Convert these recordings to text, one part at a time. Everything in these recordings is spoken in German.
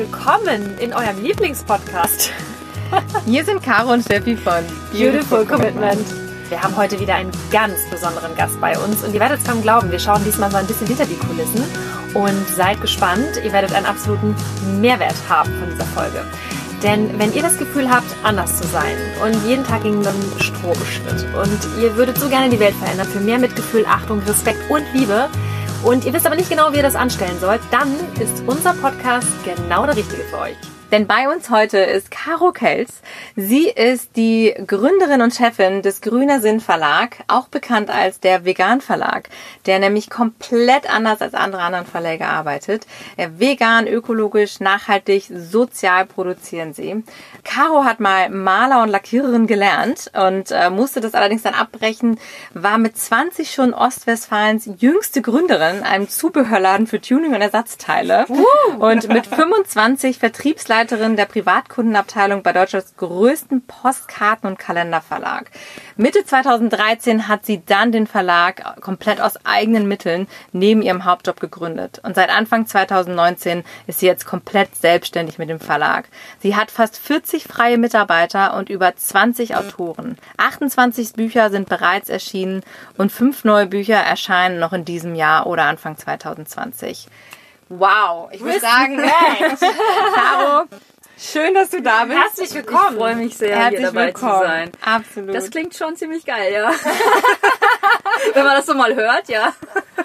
willkommen in eurem Lieblingspodcast. Hier sind Caro und Steffi von Beautiful Commitment. Wir haben heute wieder einen ganz besonderen Gast bei uns und ihr werdet es kaum glauben, wir schauen diesmal so ein bisschen hinter die Kulissen und seid gespannt, ihr werdet einen absoluten Mehrwert haben von dieser Folge. Denn wenn ihr das Gefühl habt, anders zu sein und jeden Tag gegen den Strom schritt und ihr würdet so gerne die Welt verändern für mehr Mitgefühl, Achtung, Respekt und Liebe und ihr wisst aber nicht genau, wie ihr das anstellen sollt, dann ist unser Podcast genau der richtige für euch. Denn bei uns heute ist Caro Kels. Sie ist die Gründerin und Chefin des Grüner Sinn Verlag, auch bekannt als der Vegan Verlag, der nämlich komplett anders als andere anderen Verlage arbeitet. Er vegan, ökologisch, nachhaltig, sozial produzieren sie. Caro hat mal Maler und Lackiererin gelernt und äh, musste das allerdings dann abbrechen, war mit 20 schon Ostwestfalens jüngste Gründerin, einem Zubehörladen für Tuning und Ersatzteile uh. und mit 25 Vertriebsleitern Leiterin der Privatkundenabteilung bei Deutschlands größten Postkarten- und Kalenderverlag. Mitte 2013 hat sie dann den Verlag komplett aus eigenen Mitteln neben ihrem Hauptjob gegründet. Und seit Anfang 2019 ist sie jetzt komplett selbstständig mit dem Verlag. Sie hat fast 40 freie Mitarbeiter und über 20 Autoren. 28 Bücher sind bereits erschienen und fünf neue Bücher erscheinen noch in diesem Jahr oder Anfang 2020. Wow, ich würde sagen, Caro, schön, dass du da bist. Herzlich willkommen. Ich freue mich sehr, Herzlich hier dabei willkommen. zu sein. Absolut. Das klingt schon ziemlich geil, ja. Wenn man das so mal hört, ja.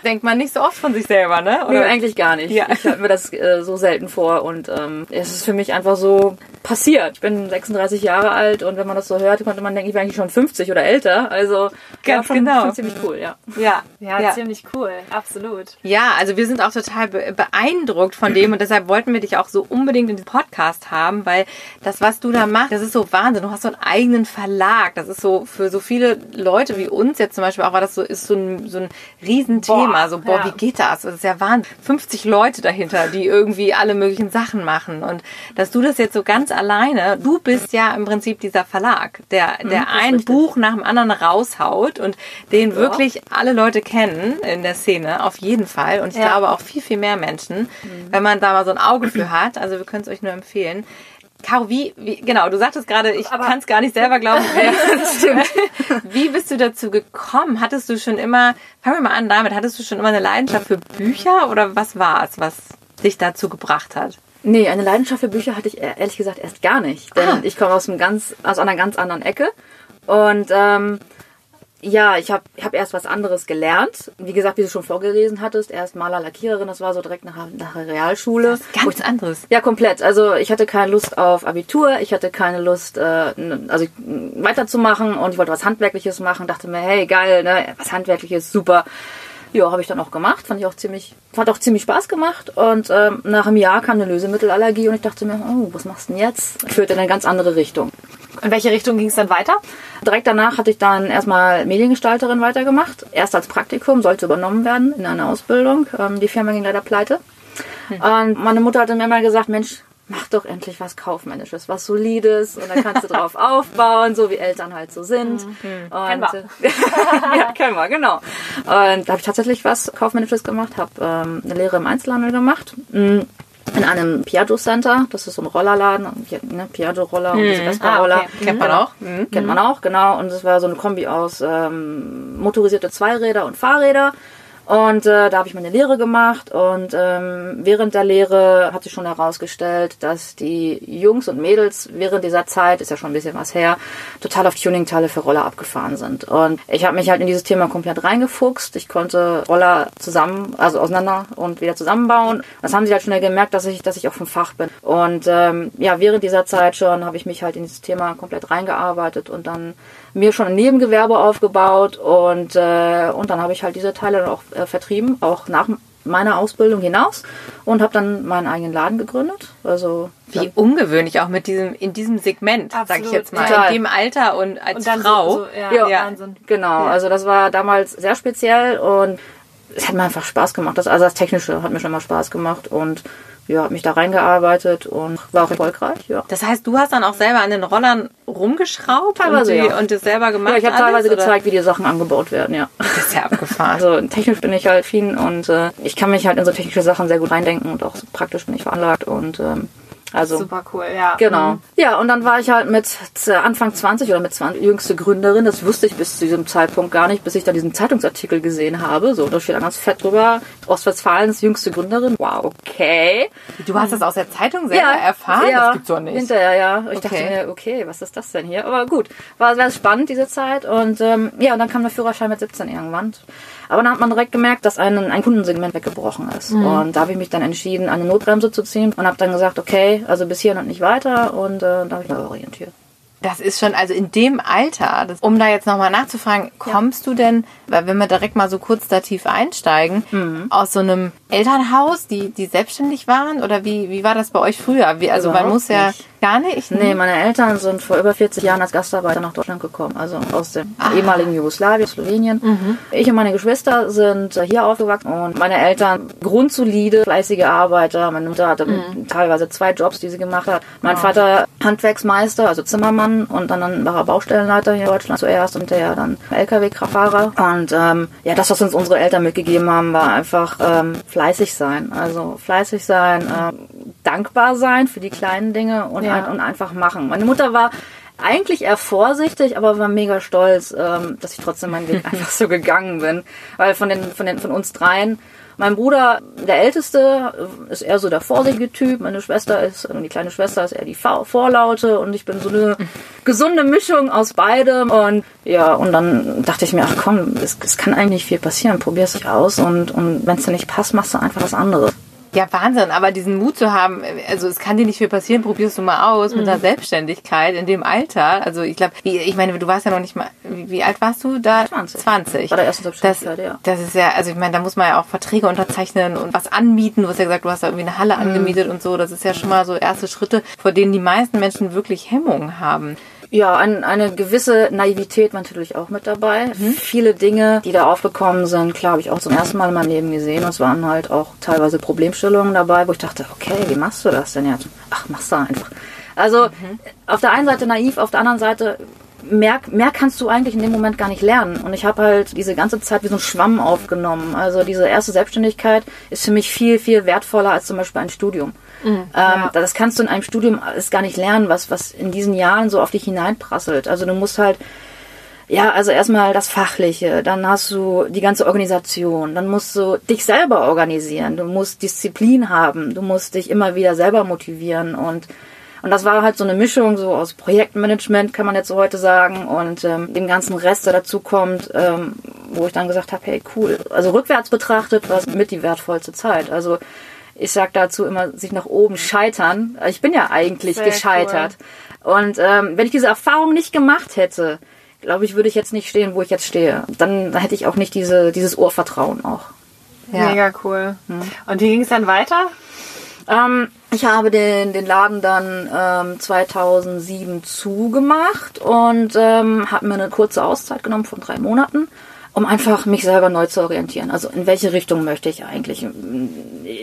denkt man nicht so oft von sich selber, ne? Oder nee, eigentlich gar nicht. Ja. Ich habe mir das äh, so selten vor und ähm, es ist für mich einfach so passiert. Ich bin 36 Jahre alt und wenn man das so hört, könnte man denken, ich wäre eigentlich schon 50 oder älter. Also ganz ja, schon, genau. schon ziemlich cool, ja. Ja, ja, ja, ziemlich cool, absolut. Ja, also wir sind auch total beeindruckt von dem und deshalb wollten wir dich auch so unbedingt in den Podcast haben, weil das, was du da machst, das ist so Wahnsinn. Du hast so einen eigenen Verlag. Das ist so für so viele Leute wie uns jetzt zum Beispiel auch, war das so ist so ein, so ein Riesenthema. Boah, so, boah, ja. wie geht das? Das ist ja Wahnsinn. 50 Leute dahinter, die irgendwie alle möglichen Sachen machen und dass du das jetzt so ganz alleine, du bist ja im Prinzip dieser Verlag, der, der mhm, ein richtig. Buch nach dem anderen raushaut und den ja. wirklich alle Leute kennen in der Szene, auf jeden Fall. Und ich ja. glaube auch viel, viel mehr Menschen, mhm. wenn man da mal so ein Auge für hat. Also wir können es euch nur empfehlen. Caro, wie, wie, genau, du sagtest gerade, ich kann es gar nicht selber glauben. wie bist du dazu gekommen? Hattest du schon immer, fangen wir mal an damit, hattest du schon immer eine Leidenschaft für Bücher oder was war es, was dich dazu gebracht hat? Nee, eine Leidenschaft für Bücher hatte ich e-, ehrlich gesagt erst gar nicht. Denn ah. ich komme aus einem ganz, aus einer ganz anderen Ecke. Und ähm, ja, ich habe hab erst was anderes gelernt. Wie gesagt, wie du schon vorgelesen hattest, erst Maler, Lackiererin, das war so direkt nach, nach der Realschule. Ganz ich, anderes. Ja, komplett. Also ich hatte keine Lust auf Abitur, ich hatte keine Lust, äh, also weiterzumachen und ich wollte was Handwerkliches machen. Dachte mir, hey, geil, ne, was Handwerkliches, super. Ja, habe ich dann auch gemacht. Fand ich auch ziemlich, hat auch ziemlich Spaß gemacht. Und ähm, nach einem Jahr kam eine Lösemittelallergie und ich dachte mir, oh, was machst du denn jetzt? Führt in eine ganz andere Richtung. In welche Richtung ging es dann weiter? Direkt danach hatte ich dann erstmal Mediengestalterin weitergemacht. Erst als Praktikum, sollte übernommen werden in einer Ausbildung. Ähm, die Firma ging leider pleite. Hm. Und meine Mutter hatte mir mal gesagt, Mensch, mach doch endlich was Kaufmännisches, was Solides und dann kannst du drauf aufbauen, so wie Eltern halt so sind. Mhm. Und, ja, kennen wir, genau. Und da habe ich tatsächlich was Kaufmännisches gemacht, habe ähm, eine Lehre im Einzelhandel gemacht. In einem Piaggio Center, das ist so ein Rollerladen, ne, Piaggio-Roller und diese Vespa-Roller. Ah, okay. Kennt man auch. Mhm. Kennt man auch, genau. Und es war so eine Kombi aus ähm, motorisierte Zweiräder und Fahrräder. Und äh, da habe ich meine Lehre gemacht und ähm, während der Lehre hat sich schon herausgestellt, dass die Jungs und Mädels während dieser Zeit, ist ja schon ein bisschen was her, total auf Tuningteile für Roller abgefahren sind. Und ich habe mich halt in dieses Thema komplett reingefuchst. Ich konnte Roller zusammen, also auseinander und wieder zusammenbauen. Das haben sie halt schnell gemerkt, dass ich, dass ich auch vom Fach bin. Und ähm, ja, während dieser Zeit schon habe ich mich halt in dieses Thema komplett reingearbeitet und dann mir schon ein Nebengewerbe aufgebaut und, äh, und dann habe ich halt diese Teile dann auch äh, vertrieben, auch nach meiner Ausbildung hinaus und habe dann meinen eigenen Laden gegründet. Also wie ja. ungewöhnlich auch mit diesem in diesem Segment, sag ich jetzt mal, Total. in dem Alter und als und Frau. So, so, ja, ja, Wahnsinn. Genau, ja. also das war damals sehr speziell und es hat mir einfach Spaß gemacht. Das, also das Technische hat mir schon mal Spaß gemacht und ja, habe mich da reingearbeitet und war auch erfolgreich, ja. Das heißt, du hast dann auch selber an den Rollern rumgeschraubt teilweise, und, die, ja. und das selber gemacht? Ja, ich habe teilweise oder? gezeigt, wie die Sachen angebaut werden, ja. Das ist ja abgefahren. Also technisch bin ich halt affin und äh, ich kann mich halt in so technische Sachen sehr gut reindenken und auch so praktisch bin ich veranlagt und ähm, Also Super cool, ja. Genau. Ja, und dann war ich halt mit Anfang 20 oder mit 20 jüngste Gründerin. Das wusste ich bis zu diesem Zeitpunkt gar nicht, bis ich da diesen Zeitungsartikel gesehen habe. So, da steht da ganz fett drüber. Ostwestfalens jüngste Gründerin. Wow, okay. Du hast das aus der Zeitung selber erfahren? Ja, Das gibt's doch nicht. Hinterher, ja. Ich dachte Okay. mir, okay, was ist das denn hier? Aber gut, war sehr spannend diese Zeit. Und ähm, ja, und dann kam der Führerschein mit 17 irgendwann. Aber dann hat man direkt gemerkt, dass ein, ein Kundensegment weggebrochen ist. Mhm. Und da habe ich mich dann entschieden, eine Notbremse zu ziehen und habe dann gesagt, okay, also bis hierhin und nicht weiter. Und äh, da habe ich mich orientiert. Das ist schon, also in dem Alter, das, um da jetzt nochmal nachzufragen, kommst du denn, weil wenn wir direkt mal so kurz da tief einsteigen, Mhm. aus so einem Elternhaus, die, die selbstständig waren? Oder wie, wie war das bei euch früher? Wie, also man Überhaupt muss ja nicht. Gar nicht. Nee, meine Eltern sind vor über 40 Jahren als Gastarbeiter nach Deutschland gekommen, also aus dem ehemaligen Jugoslawien, Slowenien. Ich und meine Geschwister sind hier aufgewachsen und meine Eltern grundsolide, fleißige Arbeiter. Meine Mutter hatte teilweise zwei Jobs, die sie gemacht hat. Mein Vater Handwerksmeister, also Zimmermann und dann, war er Baustellenleiter hier in Deutschland zuerst und hinterher dann LKW-Fahrer. Und ähm, ja, das, was uns unsere Eltern mitgegeben haben, war einfach ähm, fleißig sein. Also fleißig sein, ähm, dankbar sein für die kleinen Dinge und, Ja. Ein, und einfach machen. Meine Mutter war eigentlich eher vorsichtig, aber war mega stolz, ähm, dass ich trotzdem meinen Weg einfach so gegangen bin. Weil von den, von den, von uns dreien, mein Bruder, der Älteste, ist eher so der vorsichtige Typ. Meine Schwester ist, die kleine Schwester ist eher die Vorlaute und ich bin so eine gesunde Mischung aus beidem. Und ja, und dann dachte ich mir, ach komm, es, es kann eigentlich viel passieren. Probier's dich aus und, und wenn es dir nicht passt, machst du einfach was anderes. Ja, Wahnsinn, aber diesen Mut zu haben, also es kann dir nicht viel passieren, probierst du mal aus mit Mhm. der Selbstständigkeit in dem Alter. Also ich glaube, ich meine, du warst ja noch nicht mal, wie, alt warst du da? 20. 20. Bei der ersten das, Selbstständigkeit, ja. das ist ja, also ich meine, da muss man ja auch Verträge unterzeichnen und was anmieten. Du hast ja gesagt, du hast da irgendwie eine Halle Mhm. angemietet und so. Das ist ja schon mal so erste Schritte, vor denen die meisten Menschen wirklich Hemmungen haben. Ja, ein, eine gewisse Naivität war natürlich auch mit dabei. Viele Dinge, die da aufgekommen sind, klar, habe ich auch zum ersten Mal in meinem Leben gesehen. Und es waren halt auch teilweise Problemstellungen dabei, wo ich dachte, okay, wie machst du das denn jetzt? Ach, machst du einfach. Also auf der einen Seite naiv, auf der anderen Seite mehr, mehr kannst du eigentlich in dem Moment gar nicht lernen. Und ich habe halt diese ganze Zeit wie so ein Schwamm aufgenommen. Also diese erste Selbstständigkeit ist für mich viel, viel wertvoller als zum Beispiel ein Studium. Ähm, Das kannst du in einem Studium alles gar nicht lernen, was, was in diesen Jahren so auf dich hineinprasselt. Also du musst halt ja, also erstmal das Fachliche, dann hast du die ganze Organisation, dann musst du dich selber organisieren, du musst Disziplin haben, du musst dich immer wieder selber motivieren und und das war halt so eine Mischung so aus Projektmanagement, kann man jetzt so heute sagen, und ähm, dem ganzen Rest, der dazu kommt, ähm, wo ich dann gesagt habe, hey cool, also rückwärts betrachtet war es mit die wertvollste Zeit. Also ich sag dazu immer, sich nach oben scheitern. Ich bin ja eigentlich Sehr gescheitert. Und ähm, wenn ich diese Erfahrung nicht gemacht hätte, glaube ich, würde ich jetzt nicht stehen, wo ich jetzt stehe. Dann hätte ich auch nicht diese, dieses Urvertrauen auch. Ja. Mega cool. Hm. Und wie ging es dann weiter? Ähm, ich habe den, den Laden dann ähm, 2007 zugemacht und ähm, habe mir eine kurze Auszeit genommen von drei Monaten, um einfach mich selber neu zu orientieren. Also in welche Richtung möchte ich eigentlich?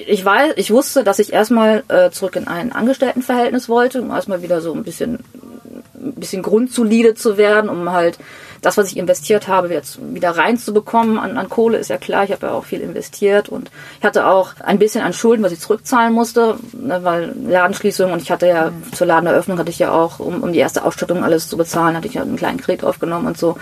Ich weiß, ich wusste, dass ich erstmal äh, zurück in ein Angestelltenverhältnis wollte, um erstmal wieder so ein bisschen ein bisschen grundsolide zu werden, um halt das, was ich investiert habe, jetzt wieder reinzubekommen. An, an Kohle ist ja klar, ich habe ja auch viel investiert und ich hatte auch ein bisschen an Schulden, was ich zurückzahlen musste, ne, weil Ladenschließung und ich hatte ja zur Ladeneröffnung hatte ich ja auch, um, um die erste Ausstattung alles zu bezahlen, hatte ich ja einen kleinen Kredit aufgenommen und so.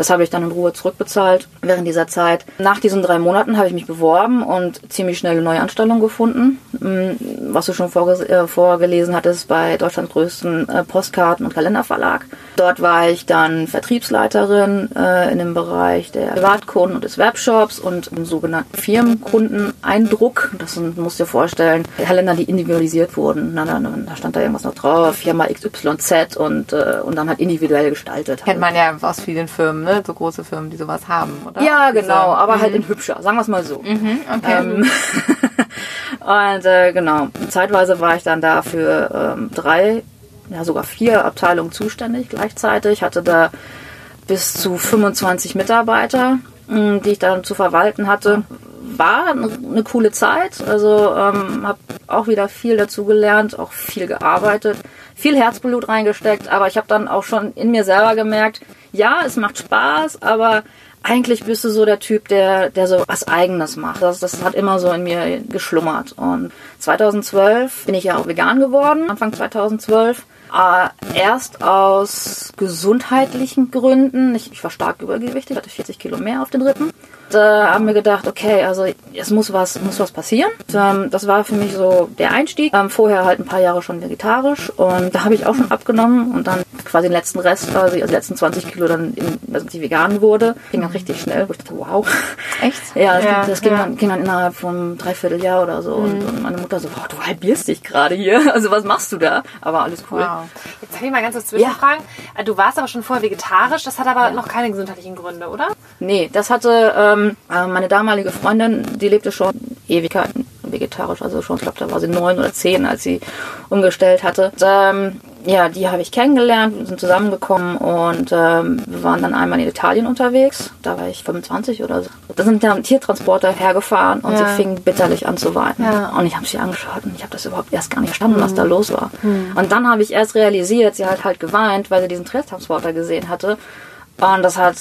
Das habe ich dann in Ruhe zurückbezahlt während dieser Zeit. Nach diesen drei Monaten habe ich mich beworben und ziemlich schnell eine neue Anstellung gefunden. Mm, Was du schon vorges äh, vorgelesen hattest bei Deutschlands größten äh, Postkarten- und Kalenderverlag. Dort war ich dann Vertriebsleiterin äh, in dem Bereich der Privatkunden und des Webshops und im sogenannten Firmenkundeneindruck. Das sind, du musst dir vorstellen, Kalender, die individualisiert wurden. Na, na, da stand da irgendwas noch drauf, Firma XYZ und, äh, und dann halt individuell gestaltet. Kennt man ja aus vielen Firmen, ne? So große Firmen, die sowas haben, oder? Ja, Diese- genau, aber halt in hübscher, sagen wir es mal so. Mhm, okay. Ähm, und äh, genau, zeitweise war ich dann da für ähm, drei, ja sogar vier Abteilungen zuständig gleichzeitig. Hatte da bis zu 25 Mitarbeiter, mh, die ich dann zu verwalten hatte. War eine, eine coole Zeit, also ähm, habe auch wieder viel dazu gelernt, auch viel gearbeitet, viel Herzblut reingesteckt, aber ich habe dann auch schon in mir selber gemerkt, ja, es macht Spaß, aber eigentlich bist du so der Typ, der, der so was Eigenes macht. Das, das hat immer so in mir geschlummert. Und 2012 bin ich ja auch vegan geworden, Anfang 2012. Äh, erst aus gesundheitlichen Gründen. Ich, ich war stark übergewichtig, hatte 40 Kilo mehr auf den Rippen da haben wir gedacht, okay, also es muss was, muss was passieren. Ähm, das war für mich so der Einstieg. Ähm, vorher halt ein paar Jahre schon vegetarisch und da habe ich auch schon abgenommen und dann quasi den letzten Rest, also die letzten 20 Kilo dann, in, dass ich vegan wurde. Ging dann richtig schnell, wo ich dachte, wow. Echt? Ja, das, ja, das ging, ja. Dann, ging dann innerhalb von Dreivierteljahr oder so. Mhm. Und, und, meine Mutter so, wow, du halbierst dich gerade hier. Also was machst du da? Aber alles cool. Wow. Jetzt habe ich mal ganz kurz Zwischenfragen. Ja. Du warst aber schon vorher vegetarisch, das hat aber noch keine gesundheitlichen Gründe, oder? Nee, das hatte ähm, äh, meine damalige Freundin, die lebte schon Ewigkeiten vegetarisch, also schon, ich glaube, da war sie neun oder zehn, als sie umgestellt hatte. Und, ähm, ja, die habe ich kennengelernt, wir sind zusammengekommen und ähm, wir waren dann einmal in Italien unterwegs. Da war ich 25 oder so. Da sind dann Tiertransporter hergefahren und ja. sie fing bitterlich an zu weinen. Ja. Und ich habe sie angeschaut und ich habe das überhaupt erst gar nicht verstanden, mhm. was da los war. Mhm. Und dann habe ich erst realisiert, sie hat halt geweint, weil sie diesen Tiertransporter gesehen hatte. Und das hat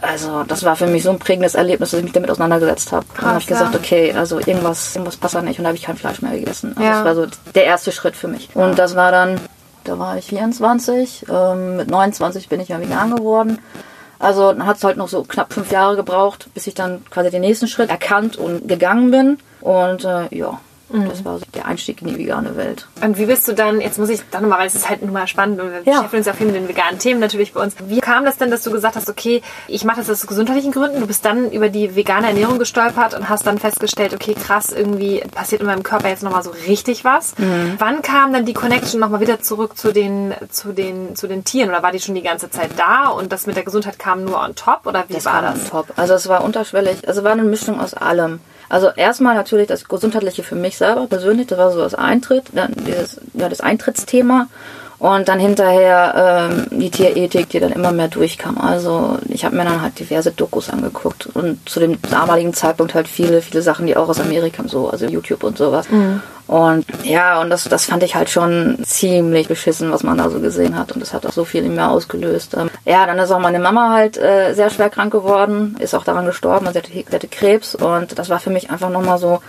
also das war für mich so ein prägendes Erlebnis, dass ich mich damit auseinandergesetzt habe. Und habe ich gesagt, okay, also irgendwas, irgendwas passt da nicht und da habe ich kein Fleisch mehr gegessen. Also ja. Das war so der erste Schritt für mich. Und das war dann, da war ich 24, ähm, mit 29 bin ich ja vegan geworden. Also dann hat es halt noch so knapp fünf Jahre gebraucht, bis ich dann quasi den nächsten Schritt erkannt und gegangen bin. Und äh, ja, Mhm. Das war so der Einstieg in die vegane Welt. Und wie bist du dann, jetzt muss ich da nochmal, weil es ist halt nun mal spannend und wir ja. beschäftigen uns ja viel mit den veganen Themen natürlich bei uns. Wie kam das denn, dass du gesagt hast, okay, ich mache das aus gesundheitlichen Gründen, du bist dann über die vegane Ernährung gestolpert und hast dann festgestellt, okay, krass, irgendwie passiert in meinem Körper jetzt nochmal so richtig was. Mhm. Wann kam dann die Connection nochmal wieder zurück zu den, zu, den, zu den Tieren oder war die schon die ganze Zeit da und das mit der Gesundheit kam nur on top oder wie das war, war das? On top. Also es war unterschwellig, also war eine Mischung aus allem. Also erstmal natürlich das Gesundheitliche für mich selber persönlich, das war so das Eintritt, dann dieses, ja, das Eintrittsthema. Und dann hinterher ähm, die Tierethik, die dann immer mehr durchkam. Also ich habe mir dann halt diverse Dokus angeguckt und zu dem damaligen Zeitpunkt halt viele, viele Sachen, die auch aus Amerika so, also YouTube und sowas. Mhm. Und ja, und das, das fand ich halt schon ziemlich beschissen, was man da so gesehen hat. Und das hat auch so viel in mir ausgelöst. Ähm, ja, dann ist auch meine Mama halt äh, sehr schwer krank geworden, ist auch daran gestorben, also sie hatte, sie hatte Krebs. Und das war für mich einfach nochmal so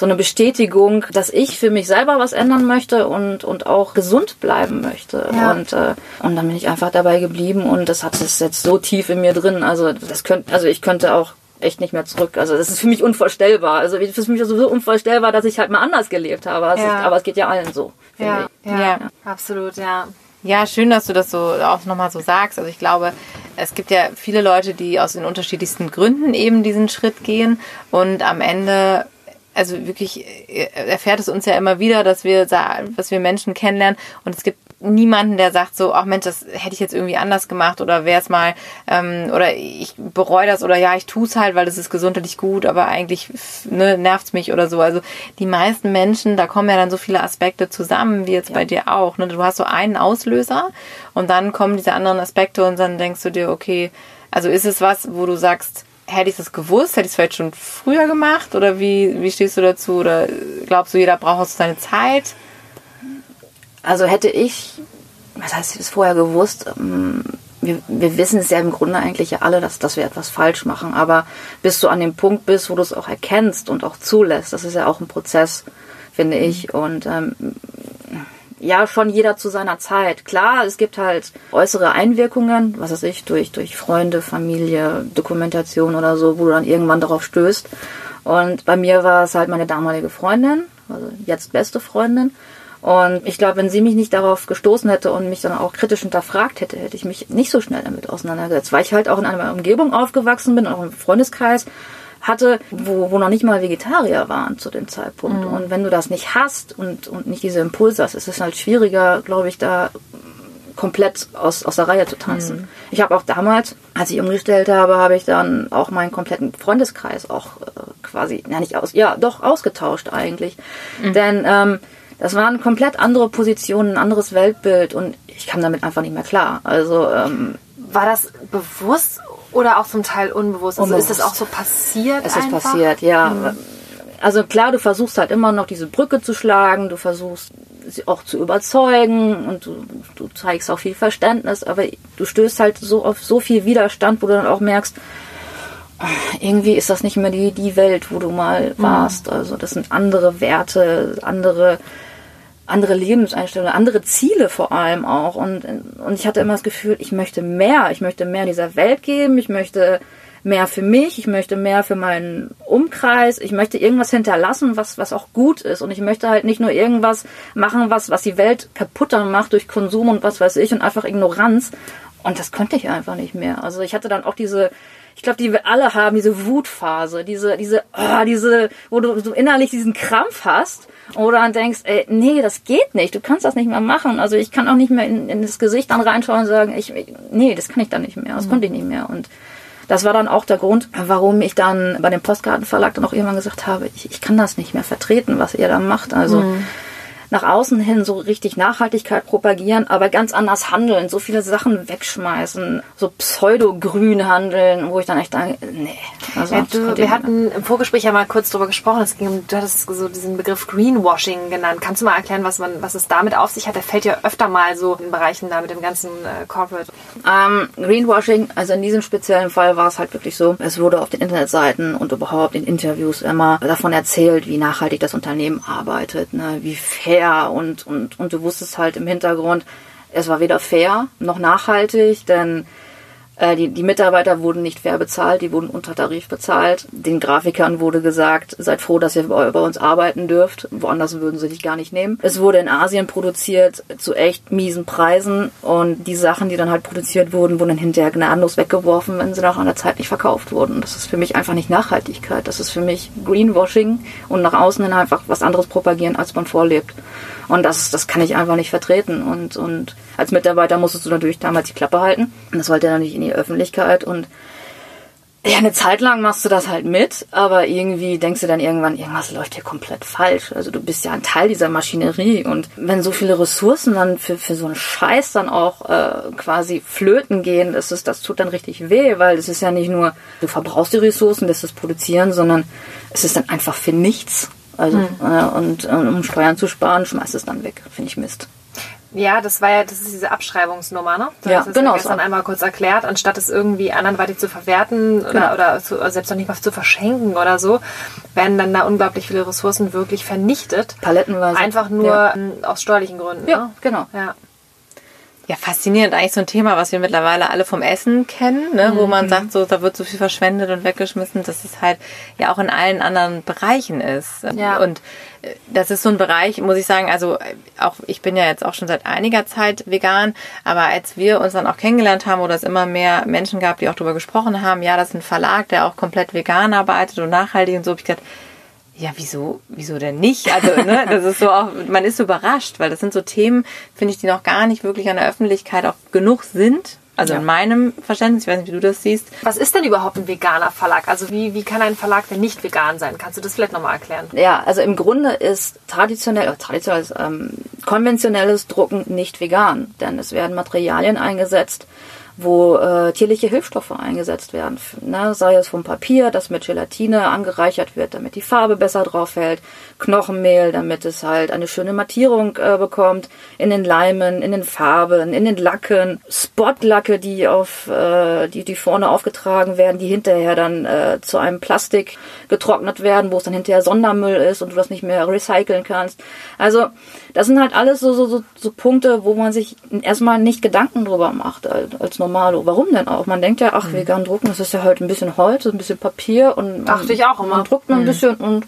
so eine Bestätigung, dass ich für mich selber was ändern möchte und, und auch gesund bleiben möchte. Ja. Und, äh, und dann bin ich einfach dabei geblieben und das hat es jetzt so tief in mir drin. Also das könnte, also ich könnte auch echt nicht mehr zurück. Also das ist für mich unvorstellbar. Also es ist für mich so unvorstellbar, dass ich halt mal anders gelebt habe. Also ja. aber es geht ja allen so. Ja, ja, ja, absolut, ja. Ja, schön, dass du das so auch nochmal so sagst. Also ich glaube, es gibt ja viele Leute, die aus den unterschiedlichsten Gründen eben diesen Schritt gehen und am Ende also wirklich äh, erfährt es uns ja immer wieder, dass wir, dass wir Menschen kennenlernen und es gibt niemanden, der sagt so, ach Mensch, das hätte ich jetzt irgendwie anders gemacht oder wäre es mal ähm, oder ich bereue das oder ja, ich tue es halt, weil es ist gesundheitlich gut, aber eigentlich ne, nervt mich oder so. Also die meisten Menschen, da kommen ja dann so viele Aspekte zusammen, wie jetzt ja. bei dir auch. Ne? Du hast so einen Auslöser und dann kommen diese anderen Aspekte und dann denkst du dir, okay, also ist es was, wo du sagst, hätte ich das gewusst, hätte ich es vielleicht schon früher gemacht oder wie, wie stehst du dazu oder glaubst du, jeder braucht auch seine Zeit? Also hätte ich, was heißt ich das vorher gewusst? Ähm, wir, wir wissen es ja im Grunde eigentlich ja alle, dass, dass wir etwas falsch machen, aber bis du an dem Punkt bist, wo du es auch erkennst und auch zulässt, das ist ja auch ein Prozess, finde ich. Und ähm, ja, schon jeder zu seiner Zeit. Klar, es gibt halt äußere Einwirkungen, was weiß ich, durch, durch Freunde, Familie, Dokumentation oder so, wo du dann irgendwann darauf stößt. Und bei mir war es halt meine damalige Freundin, also jetzt beste Freundin. Und ich glaube, wenn sie mich nicht darauf gestoßen hätte und mich dann auch kritisch hinterfragt hätte, hätte ich mich nicht so schnell damit auseinandergesetzt, weil ich halt auch in einer Umgebung aufgewachsen bin, auch im Freundeskreis, hatte, wo, wo noch nicht mal Vegetarier waren zu dem Zeitpunkt. Mhm. Und wenn du das nicht hast und, und nicht diese Impulse hast, ist es halt schwieriger, glaube ich, da komplett aus, aus der Reihe zu tanzen. Mhm. Ich habe auch damals, als ich umgestellt habe, habe ich dann auch meinen kompletten Freundeskreis auch äh, quasi, ja nicht aus, ja doch ausgetauscht eigentlich. Mhm. Denn ähm, das waren komplett andere Positionen, ein anderes Weltbild und ich kam damit einfach nicht mehr klar. Also ähm, war das bewusst oder auch zum Teil unbewusst? Also unbewusst. ist das auch so passiert? Es einfach? ist passiert, ja. Mhm. Also klar, du versuchst halt immer noch diese Brücke zu schlagen, du versuchst sie auch zu überzeugen und du, du zeigst auch viel Verständnis, aber du stößt halt so auf so viel Widerstand, wo du dann auch merkst, irgendwie ist das nicht mehr die, die Welt, wo du mal warst. Also das sind andere Werte, andere, andere Lebenseinstellungen, andere Ziele vor allem auch. Und, und ich hatte immer das Gefühl, ich möchte mehr. Ich möchte mehr dieser Welt geben. Ich möchte mehr für mich. Ich möchte mehr für meinen Umkreis. Ich möchte irgendwas hinterlassen, was, was auch gut ist. Und ich möchte halt nicht nur irgendwas machen, was, was die Welt kaputter macht durch Konsum und was weiß ich und einfach Ignoranz. Und das konnte ich einfach nicht mehr. Also ich hatte dann auch diese, ich glaube, die wir alle haben, diese Wutphase, diese, diese, oh, diese, wo du so innerlich diesen Krampf hast, du dann denkst, ey, nee, das geht nicht, du kannst das nicht mehr machen. Also ich kann auch nicht mehr in, in das Gesicht dann reinschauen und sagen, ich, nee, das kann ich dann nicht mehr, das konnte ich nicht mehr. Und das war dann auch der Grund, warum ich dann bei dem Postkartenverlag dann auch irgendwann gesagt habe, ich, ich kann das nicht mehr vertreten, was ihr da macht. Also Mhm. Nach außen hin so richtig Nachhaltigkeit propagieren, aber ganz anders handeln, so viele Sachen wegschmeißen, so pseudo-grün handeln, wo ich dann echt denke, nee. Also Ja, du, wir mehr. hatten im Vorgespräch ja mal kurz drüber gesprochen. Es ging um, du hattest so diesen Begriff Greenwashing genannt. Kannst du mal erklären, was man, was es damit auf sich hat? Der fällt ja öfter mal so in Bereichen da mit dem ganzen äh, Corporate. Ähm, Greenwashing, also in diesem speziellen Fall war es halt wirklich so, es wurde auf den Internetseiten und überhaupt in Interviews immer davon erzählt, wie nachhaltig das Unternehmen arbeitet, ne, wie fair und, und, und du wusstest halt im Hintergrund, es war weder fair noch nachhaltig, denn die, die Mitarbeiter wurden nicht fair bezahlt, die wurden unter Tarif bezahlt. Den Grafikern wurde gesagt, seid froh, dass ihr bei, bei uns arbeiten dürft. Woanders würden sie dich gar nicht nehmen. Es wurde in Asien produziert zu echt miesen Preisen und die Sachen, die dann halt produziert wurden, wurden dann hinterher gnadenlos weggeworfen, wenn sie nach einer Zeit nicht verkauft wurden. Das ist für mich einfach nicht Nachhaltigkeit. Das ist für mich Greenwashing und nach außen hin einfach was anderes propagieren, als man vorlebt. Und das, das kann ich einfach nicht vertreten. Und, und als Mitarbeiter musstest du natürlich damals die Klappe halten. Und das wollte ja nicht in die Öffentlichkeit. Und ja, eine Zeit lang machst du das halt mit, aber irgendwie denkst du dann irgendwann, irgendwas läuft hier komplett falsch. Also du bist ja ein Teil dieser Maschinerie. Und wenn so viele Ressourcen dann für, für so einen Scheiß dann auch äh, quasi flöten gehen, das, ist, das tut dann richtig weh, weil es ist ja nicht nur, du verbrauchst die Ressourcen, lässt es produzieren, sondern es ist dann einfach für nichts. Also, äh, und äh, um Steuern zu sparen, schmeißt es dann weg. Finde ich Mist. Ja, das war ja, das ist diese Abschreibungsnummer, ne? Du Ja, hast es genau gestern so. einmal kurz erklärt, anstatt es irgendwie anderweitig zu verwerten oder, Genau. oder, zu, oder selbst noch nicht mal zu verschenken oder so, werden dann da unglaublich viele Ressourcen wirklich vernichtet. Palettenweise. Einfach nur Ja, ähm, aus steuerlichen Gründen. ja Ne? genau. Ja. Ja, faszinierend. Eigentlich so ein Thema, was wir mittlerweile alle vom Essen kennen, ne? wo man sagt, so, da wird so viel verschwendet und weggeschmissen, dass es halt ja auch in allen anderen Bereichen ist. Ja. Und äh, das ist so ein Bereich, muss ich sagen, also äh, auch ich bin ja jetzt auch schon seit einiger Zeit vegan, aber als wir uns dann auch kennengelernt haben, wo es immer mehr Menschen gab, die auch darüber gesprochen haben, ja, das ist ein Verlag, der auch komplett vegan arbeitet und nachhaltig und so, hab ich gedacht, ja, wieso, wieso denn nicht? Also, ne, das ist so auch, man ist so überrascht, weil das sind so Themen, finde ich, die noch gar nicht wirklich an der Öffentlichkeit auch genug sind. Also in meinem Verständnis, ich weiß nicht, wie du das siehst. Was ist denn überhaupt ein veganer Verlag? Also wie, wie kann ein Verlag denn nicht vegan sein? Kannst du das vielleicht nochmal erklären? Ja, also im Grunde ist traditionell, äh, traditionelles, ähm, konventionelles Drucken nicht vegan, denn es werden Materialien eingesetzt, wo äh, tierliche Hilfsstoffe eingesetzt werden. Ne? Sei es vom Papier, das mit Gelatine angereichert wird, damit die Farbe besser drauf fällt, Knochenmehl, damit es halt eine schöne Mattierung äh, bekommt, in den Leimen, in den Farben, in den Lacken, Spotlacke, die auf äh, die die vorne aufgetragen werden, die hinterher dann äh, zu einem Plastik getrocknet werden, wo es dann hinterher Sondermüll ist und du das nicht mehr recyceln kannst. Also das sind halt alles so so so, so Punkte, wo man sich erstmal nicht Gedanken drüber macht als, als Normalo. Warum denn auch? Man denkt ja, ach vegan drucken, das ist ja halt ein bisschen Holz, ein bisschen Papier und man, Dachte ich auch immer. man druckt mal ein bisschen und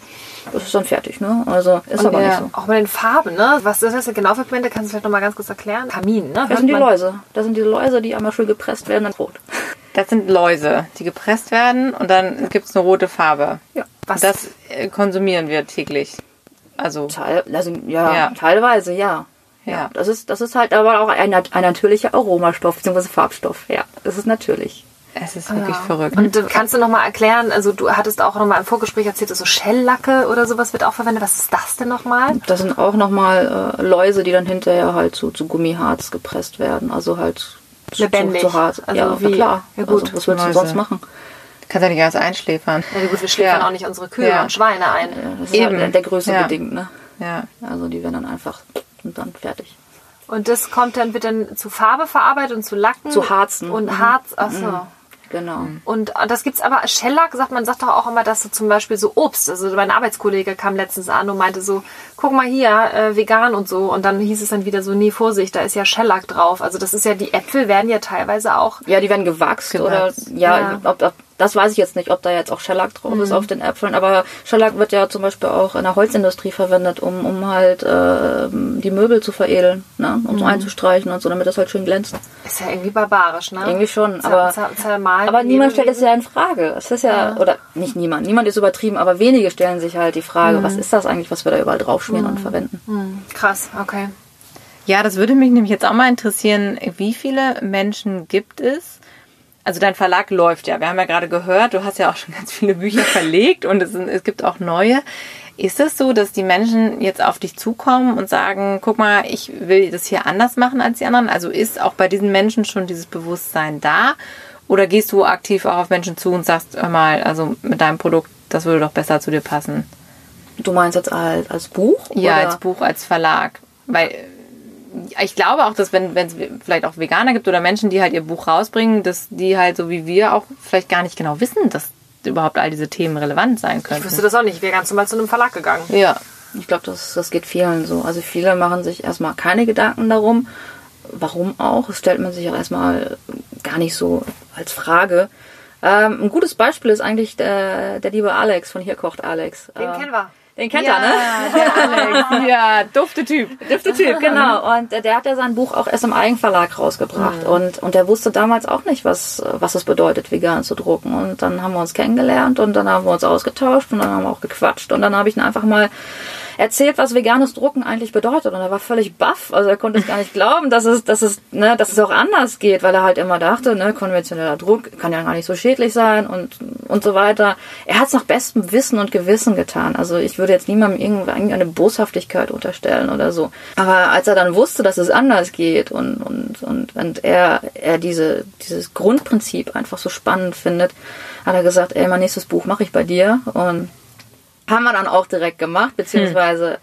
das ist dann fertig, ne? Also ist aber ja, nicht so. Auch mit den Farben, ne? Was ist das denn genau für Pigmente? Kannst du vielleicht nochmal ganz kurz erklären? Kamin, ne? Das Hört sind die man- Läuse. Das sind die Läuse, die einmal schön gepresst werden, dann rot. Das sind Läuse, die gepresst werden und dann gibt es eine rote Farbe. Ja. Was- Das äh, konsumieren wir täglich. Also, Teil, also, ja, Ja. teilweise, ja. Ja. Das ist, das ist halt aber auch ein, ein natürlicher Aromastoff bzw. Farbstoff. Ja, das ist natürlich. es ist wirklich verrückt. Und kannst du nochmal erklären, also du hattest auch nochmal im Vorgespräch erzählt, dass so Schelllacke oder sowas wird auch verwendet. Was ist das denn nochmal? Das sind auch nochmal äh, Läuse, die dann hinterher halt zu, zu Gummiharz gepresst werden. Also halt zu, Lebendig. Zu, zu hart. Also ja, wie- na klar. ja gut, also, was willst du sonst machen? Kannst ja nicht ganz einschläfern. Ja gut, wir schläfern Ja. auch nicht unsere Kühe Ja. und Schweine ein. Das ist Eben. halt der Größe Ja. bedingt, ne? Ja. Also die werden dann einfach und dann fertig. Und das kommt dann, wird dann zu Farbe verarbeitet und zu Lacken? Zu Harzen. Und Mhm. Harz, achso. genau. Und das gibt's aber, Shellac sagt man, sagt doch auch immer, dass so zum Beispiel so Obst, also mein Arbeitskollege kam letztens an und meinte so, guck mal hier, äh, vegan und so. Und dann hieß es dann wieder so, nee, Vorsicht, da ist ja Shellac drauf. Also das ist ja, die Äpfel werden ja teilweise auch Ja, die werden gewachst, Gewachst. oder ja, Ja. Ob, ob, das weiß ich jetzt nicht, ob da jetzt auch Shellac drauf ist auf den Äpfeln, aber Shellac wird ja zum Beispiel auch in der Holzindustrie verwendet, um, um halt ähm, die Möbel zu veredeln, ne? um so einzustreichen und so, damit das halt schön glänzt. Ist ja irgendwie barbarisch, ne? Irgendwie schon, Zer- aber, aber niemand stellt es ja in Frage. Es ist ja, oder nicht niemand, niemand ist übertrieben, aber wenige stellen sich halt die Frage, was ist das eigentlich, was wir da überall draufschmieren und verwenden. Krass, okay. Ja, das würde mich nämlich jetzt auch mal interessieren, wie viele Menschen gibt es? Also dein Verlag läuft ja. Wir haben ja gerade gehört, du hast ja auch schon ganz viele Bücher verlegt und es, sind, es gibt auch neue. Ist es so, dass die Menschen jetzt auf dich zukommen und sagen, guck mal, ich will das hier anders machen als die anderen? Also ist auch bei diesen Menschen schon dieses Bewusstsein da? Oder gehst du aktiv auch auf Menschen zu und sagst, hör mal, also mit deinem Produkt, das würde doch besser zu dir passen? Du meinst jetzt als, als Buch? Ja, oder? als Buch, als Verlag. Weil ich glaube auch, dass wenn wenn es vielleicht auch Veganer gibt oder Menschen, die halt ihr Buch rausbringen, dass die halt so wie wir auch vielleicht gar nicht genau wissen, dass überhaupt all diese Themen relevant sein Ich wusste könnten. das auch nicht. Ich wäre ganz normal zu einem Verlag gegangen. Ja. Ich glaube, das, das geht vielen so. Also viele machen sich erstmal keine Gedanken darum. Warum auch? Das stellt man sich auch erstmal gar nicht so als Frage. Ähm, ein gutes Beispiel ist eigentlich der, der liebe Alex von Hier kocht Alex. Den Äh, kennen wir. Den kennt er, ne? der Alex. Ja, dufte Typ. Dufte Typ, genau. Und der, der hat ja sein Buch auch erst im Eigenverlag rausgebracht. Und, und der wusste damals auch nicht, was, was es bedeutet, vegan zu drucken. Und dann haben wir uns kennengelernt und dann haben wir uns ausgetauscht und dann haben wir auch gequatscht. Und dann habe ich ihn einfach mal erzählt, was veganes Drucken eigentlich bedeutet. Und er war völlig baff. Also er konnte es gar nicht glauben, dass es, dass es, ne, dass es auch anders geht, weil er halt immer dachte, ne, konventioneller Druck kann ja gar nicht so schädlich sein und, und so weiter. Er hat es nach bestem Wissen und Gewissen getan. Also ich würde jetzt niemandem irgendeine Boshaftigkeit unterstellen oder so. Aber als er dann wusste, dass es anders geht und, und, und, und er, er diese, dieses Grundprinzip einfach so spannend findet, hat er gesagt, ey, mein nächstes Buch mache ich bei dir. Und haben wir dann auch direkt gemacht, beziehungsweise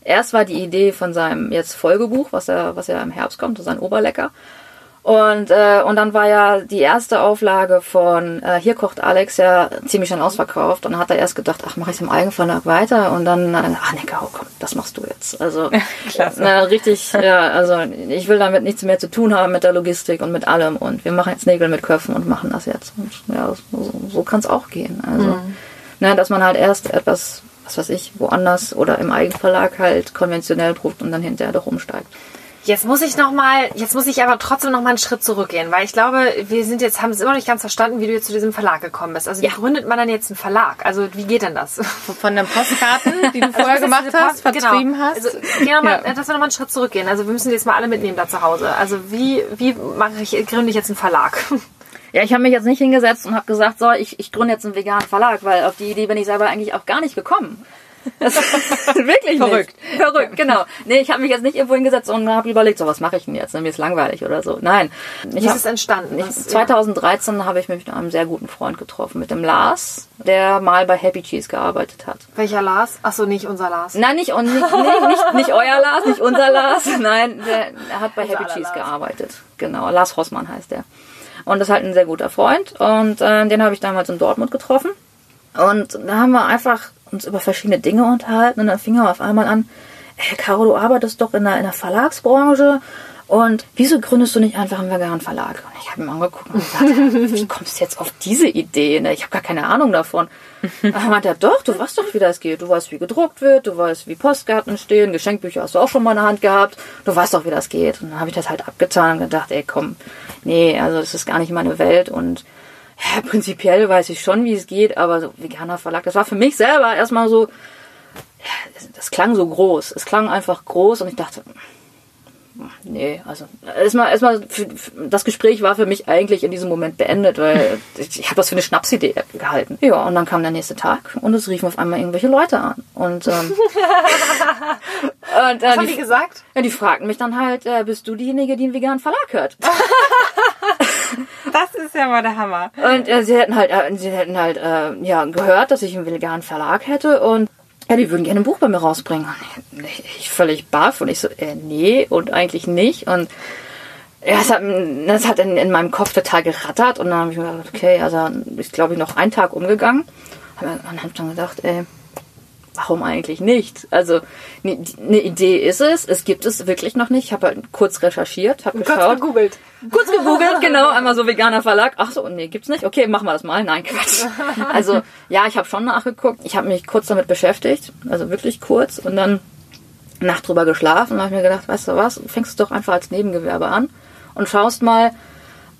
erst war die Idee von seinem jetzt Folgebuch, was er, was ja im Herbst kommt, sein Oberlecker. Und, äh, und dann war ja die erste Auflage von äh, Hier kocht Alex ja ziemlich schon ausverkauft. Und dann hat er erst gedacht, ach, mache ich im Eigenverlag weiter? Und dann, äh, ach nee, komm, das machst du jetzt. Also Klasse. Na, richtig, ja, also ich will damit nichts mehr zu tun haben mit der Logistik und mit allem. Und wir machen jetzt Nägel mit Köpfen und machen das jetzt. Und ja, so, so kann es auch gehen. Also, ne, dass man halt erst etwas, was weiß ich, woanders oder im Eigenverlag halt konventionell druckt und dann hinterher doch umsteigt. Jetzt muss ich noch mal, jetzt muss ich aber trotzdem noch mal einen Schritt zurückgehen, weil ich glaube, wir sind jetzt haben es immer noch nicht ganz verstanden, wie du jetzt zu diesem Verlag gekommen bist. Also wie Ja. gründet man dann jetzt einen Verlag? Also wie geht denn das? Von den Postkarten, die du vorher Also, gemacht hast, Post- vertrieben genau. hast. Also, gehen wir mal, Ja. dass wir noch mal einen Schritt zurückgehen. Also wir müssen jetzt mal alle mitnehmen da zu Hause. Also wie, wie mache ich, gründe ich jetzt einen Verlag? Ja, ich habe mich jetzt nicht hingesetzt und habe gesagt, so, ich, ich gründe jetzt einen veganen Verlag, weil auf die Idee bin ich selber eigentlich auch gar nicht gekommen. Das wirklich Verrückt. Nicht. Verrückt, genau. Nee, ich habe mich jetzt nicht irgendwo hingesetzt und habe überlegt, so, was mache ich denn jetzt? Mir ist langweilig oder so. Nein. Wie ist hab- es entstanden? Ich, Was- 2013 habe ich mich mit einem sehr guten Freund getroffen, mit dem Lars, der mal bei Happy Cheese gearbeitet hat. Welcher Lars? Ach so, nicht unser Lars. Nein, nicht, und nicht, nicht, nicht, nicht euer Lars, nicht unser Lars. Nein, der, er hat bei Unser Happy Cheese Lars. gearbeitet. Genau, Lars Hossmann heißt er. Und das ist halt ein sehr guter Freund. Und äh, den habe ich damals in Dortmund getroffen. Und da haben wir einfach uns über verschiedene Dinge unterhalten. Und dann fing er auf einmal an, hey Caro, du arbeitest doch in der, in der Verlagsbranche. Und wieso gründest du nicht einfach einen veganen Verlag? Und ich habe ihn angeguckt und gesagt, wie kommst du jetzt auf diese Idee? Ne? Ich habe gar keine Ahnung davon. Da meinte er, doch, du weißt doch, wie das geht. Du weißt, wie gedruckt wird, du weißt, wie Postkarten stehen, Geschenkbücher hast du auch schon mal in der Hand gehabt. Du weißt doch, wie das geht. Und dann habe ich das halt abgetan und gedacht, ey, komm, nee, also das ist gar nicht meine Welt. Und ja, prinzipiell weiß ich schon, wie es geht, aber so veganer Verlag, das war für mich selber erstmal so, ja, das klang so groß. Es klang einfach groß und ich dachte, Nee, also erstmal, erstmal, für- das Gespräch war für mich eigentlich in diesem Moment beendet, weil ich, ich habe das für eine Schnapsidee gehalten. Ja, und dann kam der nächste Tag und es riefen auf einmal irgendwelche Leute an. Und, ähm, und äh, Was haben die die, gesagt? ja, die fragten mich dann halt, äh, bist du diejenige, die einen veganen Verlag hört? Das ist ja mal der Hammer. Und äh, sie hätten halt, äh, sie hätten halt äh, ja gehört, dass ich einen veganen Verlag hätte und ja, die würden gerne ein Buch bei mir rausbringen. Und ich, völlig baff und ich so, äh, nee und eigentlich nicht. Und ja, es hat, das hat in, in meinem Kopf total gerattert. Und dann habe ich mir gedacht, okay, also ist glaube ich noch ein Tag umgegangen. Und dann habe ich dann gedacht, ey, warum eigentlich nicht? Also eine ne Idee ist es, es gibt es wirklich noch nicht. Ich habe halt kurz recherchiert, habe geschaut. Kurz gegoogelt. Kurz gegoogelt, genau, einmal so veganer Verlag. Ach so, nee, gibt's nicht. Okay, machen wir das mal. Nein, Quatsch. Also ja, ich habe schon nachgeguckt. Ich habe mich kurz damit beschäftigt, also wirklich kurz und dann Nacht drüber geschlafen und habe mir gedacht, weißt du was, fängst es doch einfach als Nebengewerbe an und schaust mal,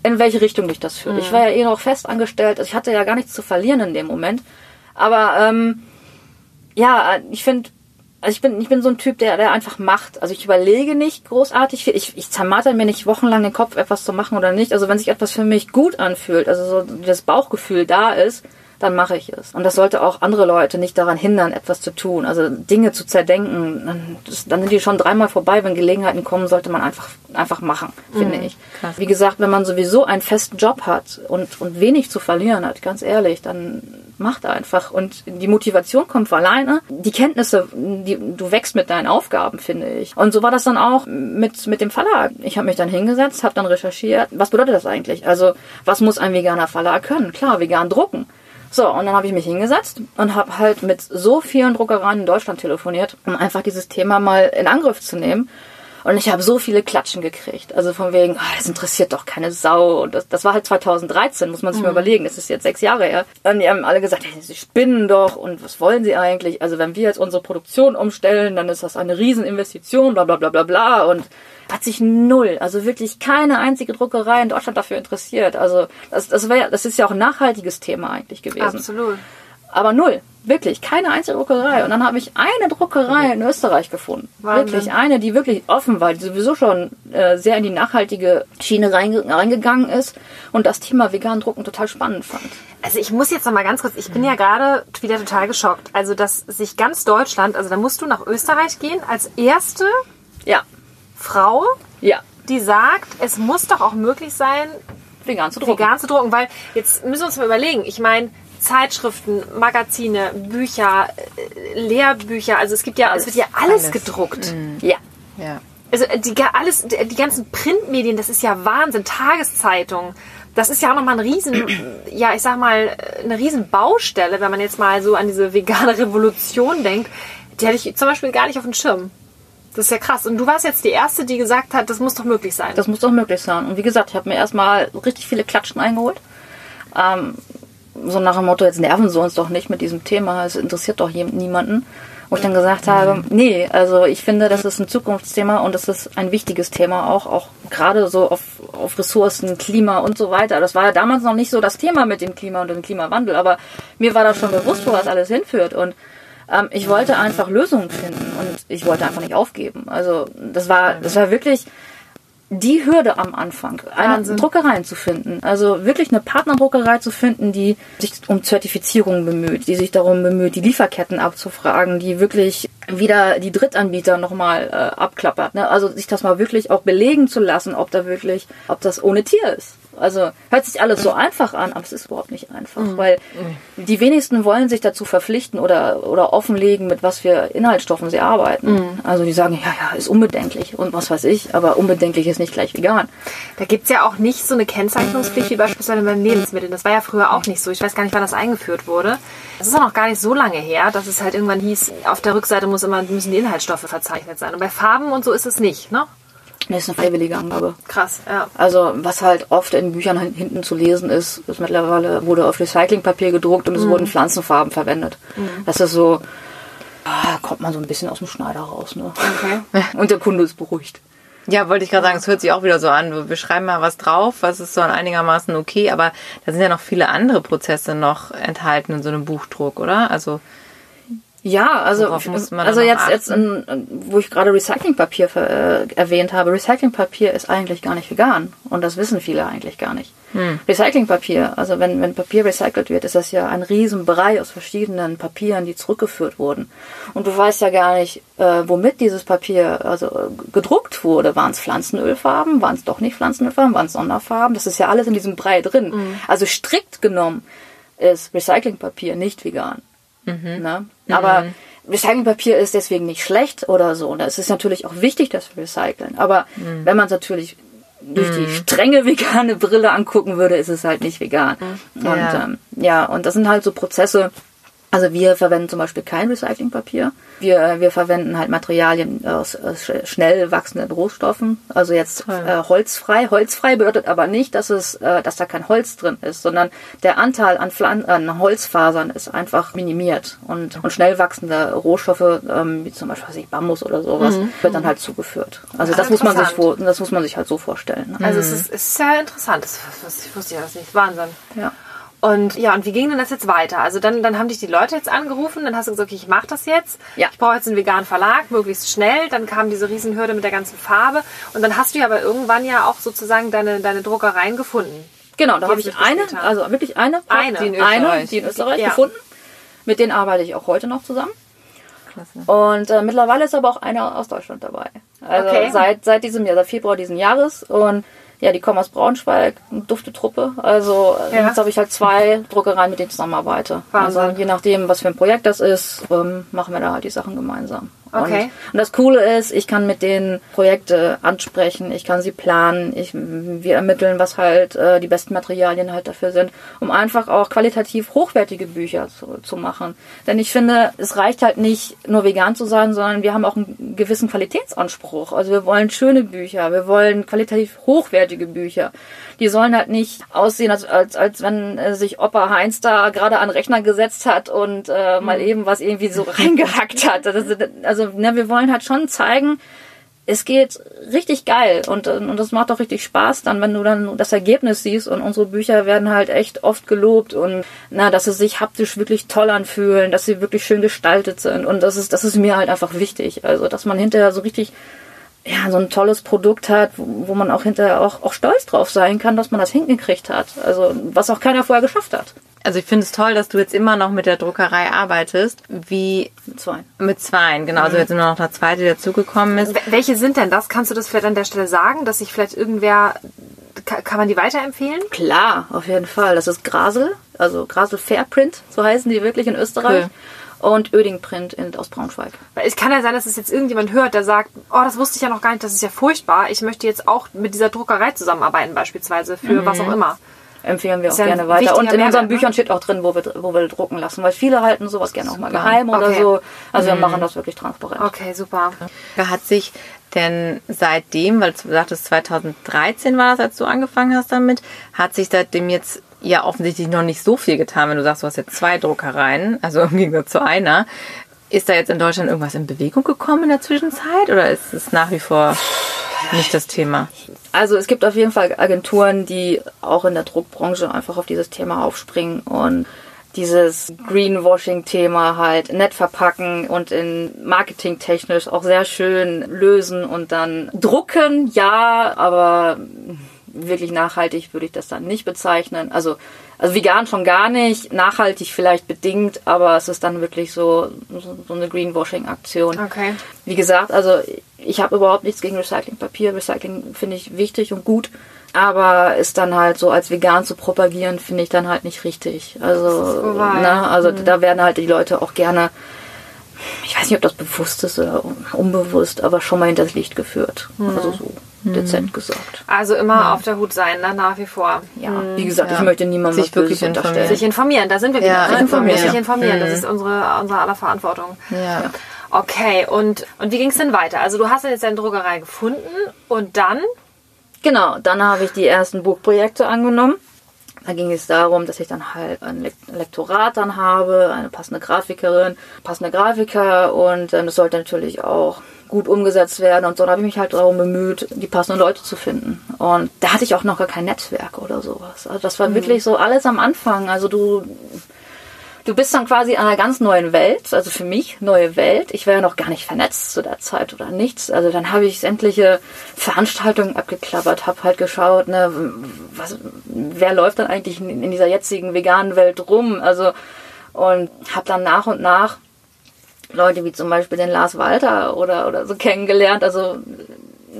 in welche Richtung dich das führt. Ich war ja eh noch fest angestellt, also ich hatte ja gar nichts zu verlieren in dem Moment. Aber ähm, ja, ich finde, also ich bin, ich bin so ein Typ, der, der einfach macht. Also ich überlege nicht großartig. Ich, ich zermarter mir nicht wochenlang den Kopf, etwas zu machen oder nicht. Also wenn sich etwas für mich gut anfühlt, also so das Bauchgefühl da ist, dann mache ich es. Und das sollte auch andere Leute nicht daran hindern, etwas zu tun. Also Dinge zu zerdenken, dann, das, dann sind die schon dreimal vorbei. Wenn Gelegenheiten kommen, sollte man einfach, einfach machen, finde ich. krass. Wie gesagt, wenn man sowieso einen festen Job hat und, und wenig zu verlieren hat, ganz ehrlich, dann macht einfach. Und die Motivation kommt von alleine. Die Kenntnisse, die, du wächst mit deinen Aufgaben, finde ich. Und so war das dann auch mit, mit dem Verlag. Ich habe mich dann hingesetzt, habe dann recherchiert, was bedeutet das eigentlich? Also, was muss ein veganer Verlag können? Klar, vegan drucken. So, und dann habe ich mich hingesetzt und habe halt mit so vielen Druckereien in Deutschland telefoniert, um einfach dieses Thema mal in Angriff zu nehmen. Und ich habe so viele Klatschen gekriegt. Also von wegen, ah, das interessiert doch keine Sau. Und das, das war halt 2013, muss man sich mal überlegen. Das ist jetzt sechs Jahre her. Und die haben alle gesagt, hey, sie spinnen doch. Und was wollen sie eigentlich? Also wenn wir jetzt unsere Produktion umstellen, dann ist das eine Rieseninvestition, bla bla bla bla bla. Und hat sich null, also wirklich keine einzige Druckerei in Deutschland dafür interessiert. Also das, das, wär, das ist ja auch ein nachhaltiges Thema eigentlich gewesen. Absolut. Aber null. Wirklich, keine einzige Druckerei. Und dann habe ich eine Druckerei in Österreich gefunden. Wahnsinn. Wirklich, eine, die wirklich offen war, die sowieso schon äh, sehr in die nachhaltige Schiene reinge reingegangen ist und das Thema vegan drucken total spannend fand. Also ich muss jetzt noch mal ganz kurz, ich bin ja gerade wieder total geschockt. Also dass sich ganz Deutschland, also da musst du nach Österreich gehen als erste Ja, Frau, ja, die sagt, es muss doch auch möglich sein, vegan zu drucken. vegan zu drucken, weil jetzt müssen wir uns mal überlegen. Ich meine, Zeitschriften, Magazine, Bücher, äh, Lehrbücher, also es gibt ja, es wird ja alles, Alles. gedruckt. Ja, Ja. Also äh, die, alles, die die ganzen Printmedien, das ist ja Wahnsinn, Tageszeitungen. Das ist ja auch nochmal ein riesen, ja, ich sag mal, eine riesen Baustelle, wenn man jetzt mal so an diese vegane Revolution denkt. Die hatte ich zum Beispiel gar nicht auf dem Schirm. Das ist ja krass. Und du warst jetzt die Erste, die gesagt hat, das muss doch möglich sein. Das muss doch möglich sein. Und wie gesagt, ich habe mir erstmal richtig viele Klatschen eingeholt. Ähm, so nach dem Motto, jetzt nerven sie uns doch nicht mit diesem Thema, es interessiert doch niemanden. Wo ich dann gesagt habe, nee, also ich finde, das ist ein Zukunftsthema und das ist ein wichtiges Thema auch, auch gerade so auf, auf Ressourcen, Klima und so weiter. Das war ja damals noch nicht so das Thema mit dem Klima und dem Klimawandel, aber mir war das schon bewusst, wo das alles hinführt und ähm, ich wollte einfach Lösungen finden und ich wollte einfach nicht aufgeben. Also das war, das war wirklich die Hürde am Anfang, eine. Druckereien zu finden. Also wirklich eine Partnerdruckerei zu finden, die sich um Zertifizierung bemüht, die sich darum bemüht, die Lieferketten abzufragen, die wirklich wieder die Drittanbieter nochmal äh, abklappert. Ne? Also sich das mal wirklich auch belegen zu lassen, ob da wirklich, ob das ohne Tier ist. Also hört sich alles so einfach an, aber es ist überhaupt nicht einfach, weil die wenigsten wollen sich dazu verpflichten oder, oder offenlegen, mit was für Inhaltsstoffen sie arbeiten. Also die sagen, ja, ja, ist unbedenklich und was weiß ich, aber unbedenklich ist nicht gleich vegan. Da gibt's ja auch nicht so eine Kennzeichnungspflicht wie beispielsweise bei Lebensmitteln. Das war ja früher auch nicht so. Ich weiß gar nicht, wann das eingeführt wurde. Das ist auch noch gar nicht so lange her, dass es halt irgendwann hieß, auf der Rückseite muss immer, müssen die Inhaltsstoffe verzeichnet sein. Und bei Farben und so ist es nicht, ne? Das ist eine freiwillige Angabe. Krass, ja. Also was halt oft in Büchern hin- hinten zu lesen ist, ist mittlerweile wurde auf Recyclingpapier gedruckt und es wurden Pflanzenfarben verwendet. Das ist so, ah, kommt man so ein bisschen aus dem Schneider raus. Ne? Okay. Und der Kunde ist beruhigt. Ja, wollte ich gerade sagen, es hört sich auch wieder so an. Wir schreiben mal was drauf, was ist so einigermaßen okay, aber da sind ja noch viele andere Prozesse noch enthalten in so einem Buchdruck, oder? Also Ja, also, man also jetzt, jetzt in, wo ich gerade Recyclingpapier äh, erwähnt habe, Recyclingpapier ist eigentlich gar nicht vegan und das wissen viele eigentlich gar nicht. Recyclingpapier, also wenn, wenn Papier recycelt wird, ist das ja ein Riesenbrei aus verschiedenen Papieren, die zurückgeführt wurden. Und du weißt ja gar nicht, äh, womit dieses Papier also äh, gedruckt wurde. Waren es Pflanzenölfarben, waren es doch nicht Pflanzenölfarben, waren es Sonderfarben? Das ist ja alles in diesem Brei drin. Also strikt genommen ist Recyclingpapier nicht vegan. Ne? Aber Recyclingpapier ist deswegen nicht schlecht oder so. Und es ist natürlich auch wichtig, dass wir recyceln. Aber wenn man es natürlich durch die strenge vegane Brille angucken würde, ist es halt nicht vegan. Und Ja. ähm, ja, und das sind halt so Prozesse. Also wir verwenden zum Beispiel kein Recyclingpapier. Wir, wir verwenden halt Materialien aus, aus sch- schnell wachsenden Rohstoffen. Also jetzt äh, holzfrei. Holzfrei bedeutet aber nicht, dass es, äh, dass da kein Holz drin ist, sondern der Anteil an, Pflan an Holzfasern ist einfach minimiert. Und, und schnell wachsende Rohstoffe, ähm, wie zum Beispiel weiß ich, Bambus oder sowas, wird dann halt zugeführt. Also das muss man sich das muss man sich halt so vorstellen. Ne? Also es ist, es ist ja interessant. Das wusste ich wusste ja das nicht. Wahnsinn. Ja. Und ja, und wie ging denn das jetzt weiter? Also dann, dann haben dich die Leute jetzt angerufen, dann hast du gesagt, okay, ich mache das jetzt. Ja. Ich brauche jetzt einen veganen Verlag, möglichst schnell. Dann kam diese Riesenhürde mit der ganzen Farbe. Und dann hast du ja aber irgendwann ja auch sozusagen deine, deine Druckereien gefunden. Genau, da habe ich jetzt eine, also wirklich eine, Eine. Die in eine, Österreich. die in Österreich Ja. gefunden. Mit denen arbeite ich auch heute noch zusammen. Klasse. Und äh, mittlerweile ist aber auch einer aus Deutschland dabei. Also Okay. seit, seit diesem Jahr, seit Februar diesen Jahres. Und ja, die kommen aus Braunschweig, eine dufte Truppe. Also äh, Ja. jetzt habe ich halt zwei Druckereien, mit denen ich zusammenarbeite. Wahnsinn. Also je nachdem, was für ein Projekt das ist, ähm, machen wir da halt die Sachen gemeinsam. Okay. Und, und das Coole ist, ich kann mit denen Projekte ansprechen, ich kann sie planen, ich, wir ermitteln, was halt äh, die besten Materialien halt dafür sind, um einfach auch qualitativ hochwertige Bücher zu, zu machen. Denn ich finde, es reicht halt nicht nur vegan zu sein, sondern wir haben auch einen gewissen Qualitätsanspruch. Also wir wollen schöne Bücher, wir wollen qualitativ hochwertige Bücher. Die sollen halt nicht aussehen, als, als, als wenn äh, sich Opa Heinz da gerade an den Rechner gesetzt hat und äh, mal eben was irgendwie so reingehackt hat. Das, also ne, wir wollen halt schon zeigen, es geht richtig geil und, äh, und das macht auch richtig Spaß dann, wenn du dann das Ergebnis siehst und unsere Bücher werden halt echt oft gelobt und na, dass sie sich haptisch wirklich toll anfühlen, dass sie wirklich schön gestaltet sind und das ist, das ist mir halt einfach wichtig. Also, dass man hinterher so richtig ja, so ein tolles Produkt hat, wo, wo man auch hinterher auch, auch stolz drauf sein kann, dass man das hingekriegt hat. Also, was auch keiner vorher geschafft hat. Also ich finde es toll, dass du jetzt immer noch mit der Druckerei arbeitest. Wie Zwei. mit zweien, genau. Also jetzt nur noch eine zweite, die dazugekommen ist. Wel- Welche sind denn das? Kannst du das vielleicht an der Stelle sagen, dass sich vielleicht irgendwer, ka- kann man die weiterempfehlen? Klar, auf jeden Fall. Das ist Grasel, also Grasel Fairprint, so heißen die wirklich in Österreich. Und Oeding Print in, aus Braunschweig. Weil es kann ja sein, dass es jetzt irgendjemand hört, der sagt, oh, das wusste ich ja noch gar nicht, das ist ja furchtbar. Ich möchte jetzt auch mit dieser Druckerei zusammenarbeiten beispielsweise für was auch immer. Empfehlen wir auch ja gerne weiter. Und in unseren ne? Büchern steht auch drin, wo wir, wo wir drucken lassen, weil viele halten sowas gerne auch mal geheim oder Okay. so. Also wir machen das wirklich transparent. Okay, super. Hat sich denn seitdem, weil du sagtest 2013 war das, als du angefangen hast damit, hat sich seitdem jetzt ja offensichtlich noch nicht so viel getan, wenn du sagst, du hast jetzt zwei Druckereien, also im Gegensatz zu einer. Ist da jetzt in Deutschland irgendwas in Bewegung gekommen in der Zwischenzeit oder ist es nach wie vor nicht das Thema? Also es gibt auf jeden Fall Agenturen, die auch in der Druckbranche einfach auf dieses Thema aufspringen und dieses Greenwashing-Thema halt nett verpacken und in marketingtechnisch auch sehr schön lösen und dann drucken, ja, aber wirklich nachhaltig würde ich das dann nicht bezeichnen. Also, also vegan schon gar nicht, nachhaltig vielleicht bedingt, aber es ist dann wirklich so, so, so eine Greenwashing-Aktion. Okay. Wie gesagt, also ich habe überhaupt nichts gegen Recyclingpapier. Recycling finde ich wichtig und gut. Aber ist dann halt so als vegan zu propagieren, finde ich dann halt nicht richtig. Also, wahr, ne, also da werden halt die Leute auch gerne, ich weiß nicht, ob das bewusst ist oder unbewusst, aber schon mal hinters Licht geführt. Also so dezent gesagt. Also immer auf der Hut sein, ne? nach wie vor. Ja, wie gesagt, Ja. ich möchte niemandem Sich wirklich unterstellen. Sich informieren, da sind wir wieder. Ja, ne? sich informieren. Sich informieren, das Mhm. ist unsere, unsere aller Verantwortung. Ja. Okay, und, und wie ging es denn weiter? Also du hast jetzt deine Druckerei gefunden und dann? Genau, dann habe ich die ersten Buchprojekte angenommen. Da ging es darum, dass ich dann halt ein Lek- Lektorat dann habe, eine passende Grafikerin, passende Grafiker und ähm, das sollte natürlich auch gut umgesetzt werden und so. Da habe ich mich halt darum bemüht, die passenden Leute zu finden. Und da hatte ich auch noch gar kein Netzwerk oder sowas. Also das war wirklich so alles am Anfang. Also du, du bist dann quasi in einer ganz neuen Welt, also für mich neue Welt. Ich war ja noch gar nicht vernetzt zu der Zeit oder nichts. Also dann habe ich sämtliche Veranstaltungen abgeklappert, habe halt geschaut, ne, was, wer läuft dann eigentlich in, in dieser jetzigen veganen Welt rum? Also und habe dann nach und nach Leute wie zum Beispiel den Lars Walter oder oder so kennengelernt. Also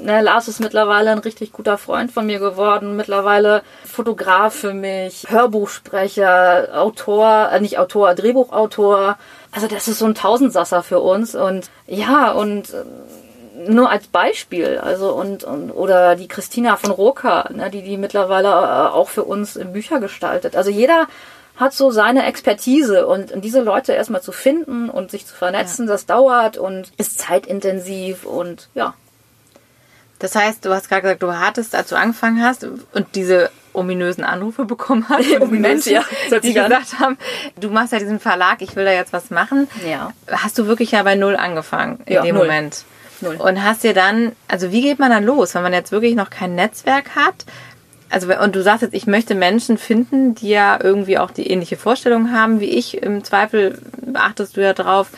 ne, Lars ist mittlerweile ein richtig guter Freund von mir geworden. Mittlerweile Fotograf für mich, Hörbuchsprecher, Autor, äh, nicht Autor, Drehbuchautor. Also das ist so ein Tausendsasser für uns. Und ja, und äh, nur als Beispiel, also und, und oder die Christina von Roka, ne, die die mittlerweile äh, auch für uns Bücher gestaltet. Also jeder hat so seine Expertise und, und diese Leute erstmal zu finden und sich zu vernetzen, ja. das dauert und ist zeitintensiv und ja. Das heißt, du hast gerade gesagt, du hattest, als du angefangen hast und diese ominösen Anrufe bekommen hast von Menschen, ja, die gesagt haben, du machst ja diesen Verlag, ich will da jetzt was machen. Ja. Hast du wirklich ja bei Null angefangen in ja, dem null. Moment? Null. Und hast dir dann, also wie geht man dann los, wenn man jetzt wirklich noch kein Netzwerk hat? Also und du sagst jetzt, ich möchte Menschen finden, die ja irgendwie auch die ähnliche Vorstellung haben wie ich. Im Zweifel achtest du ja drauf,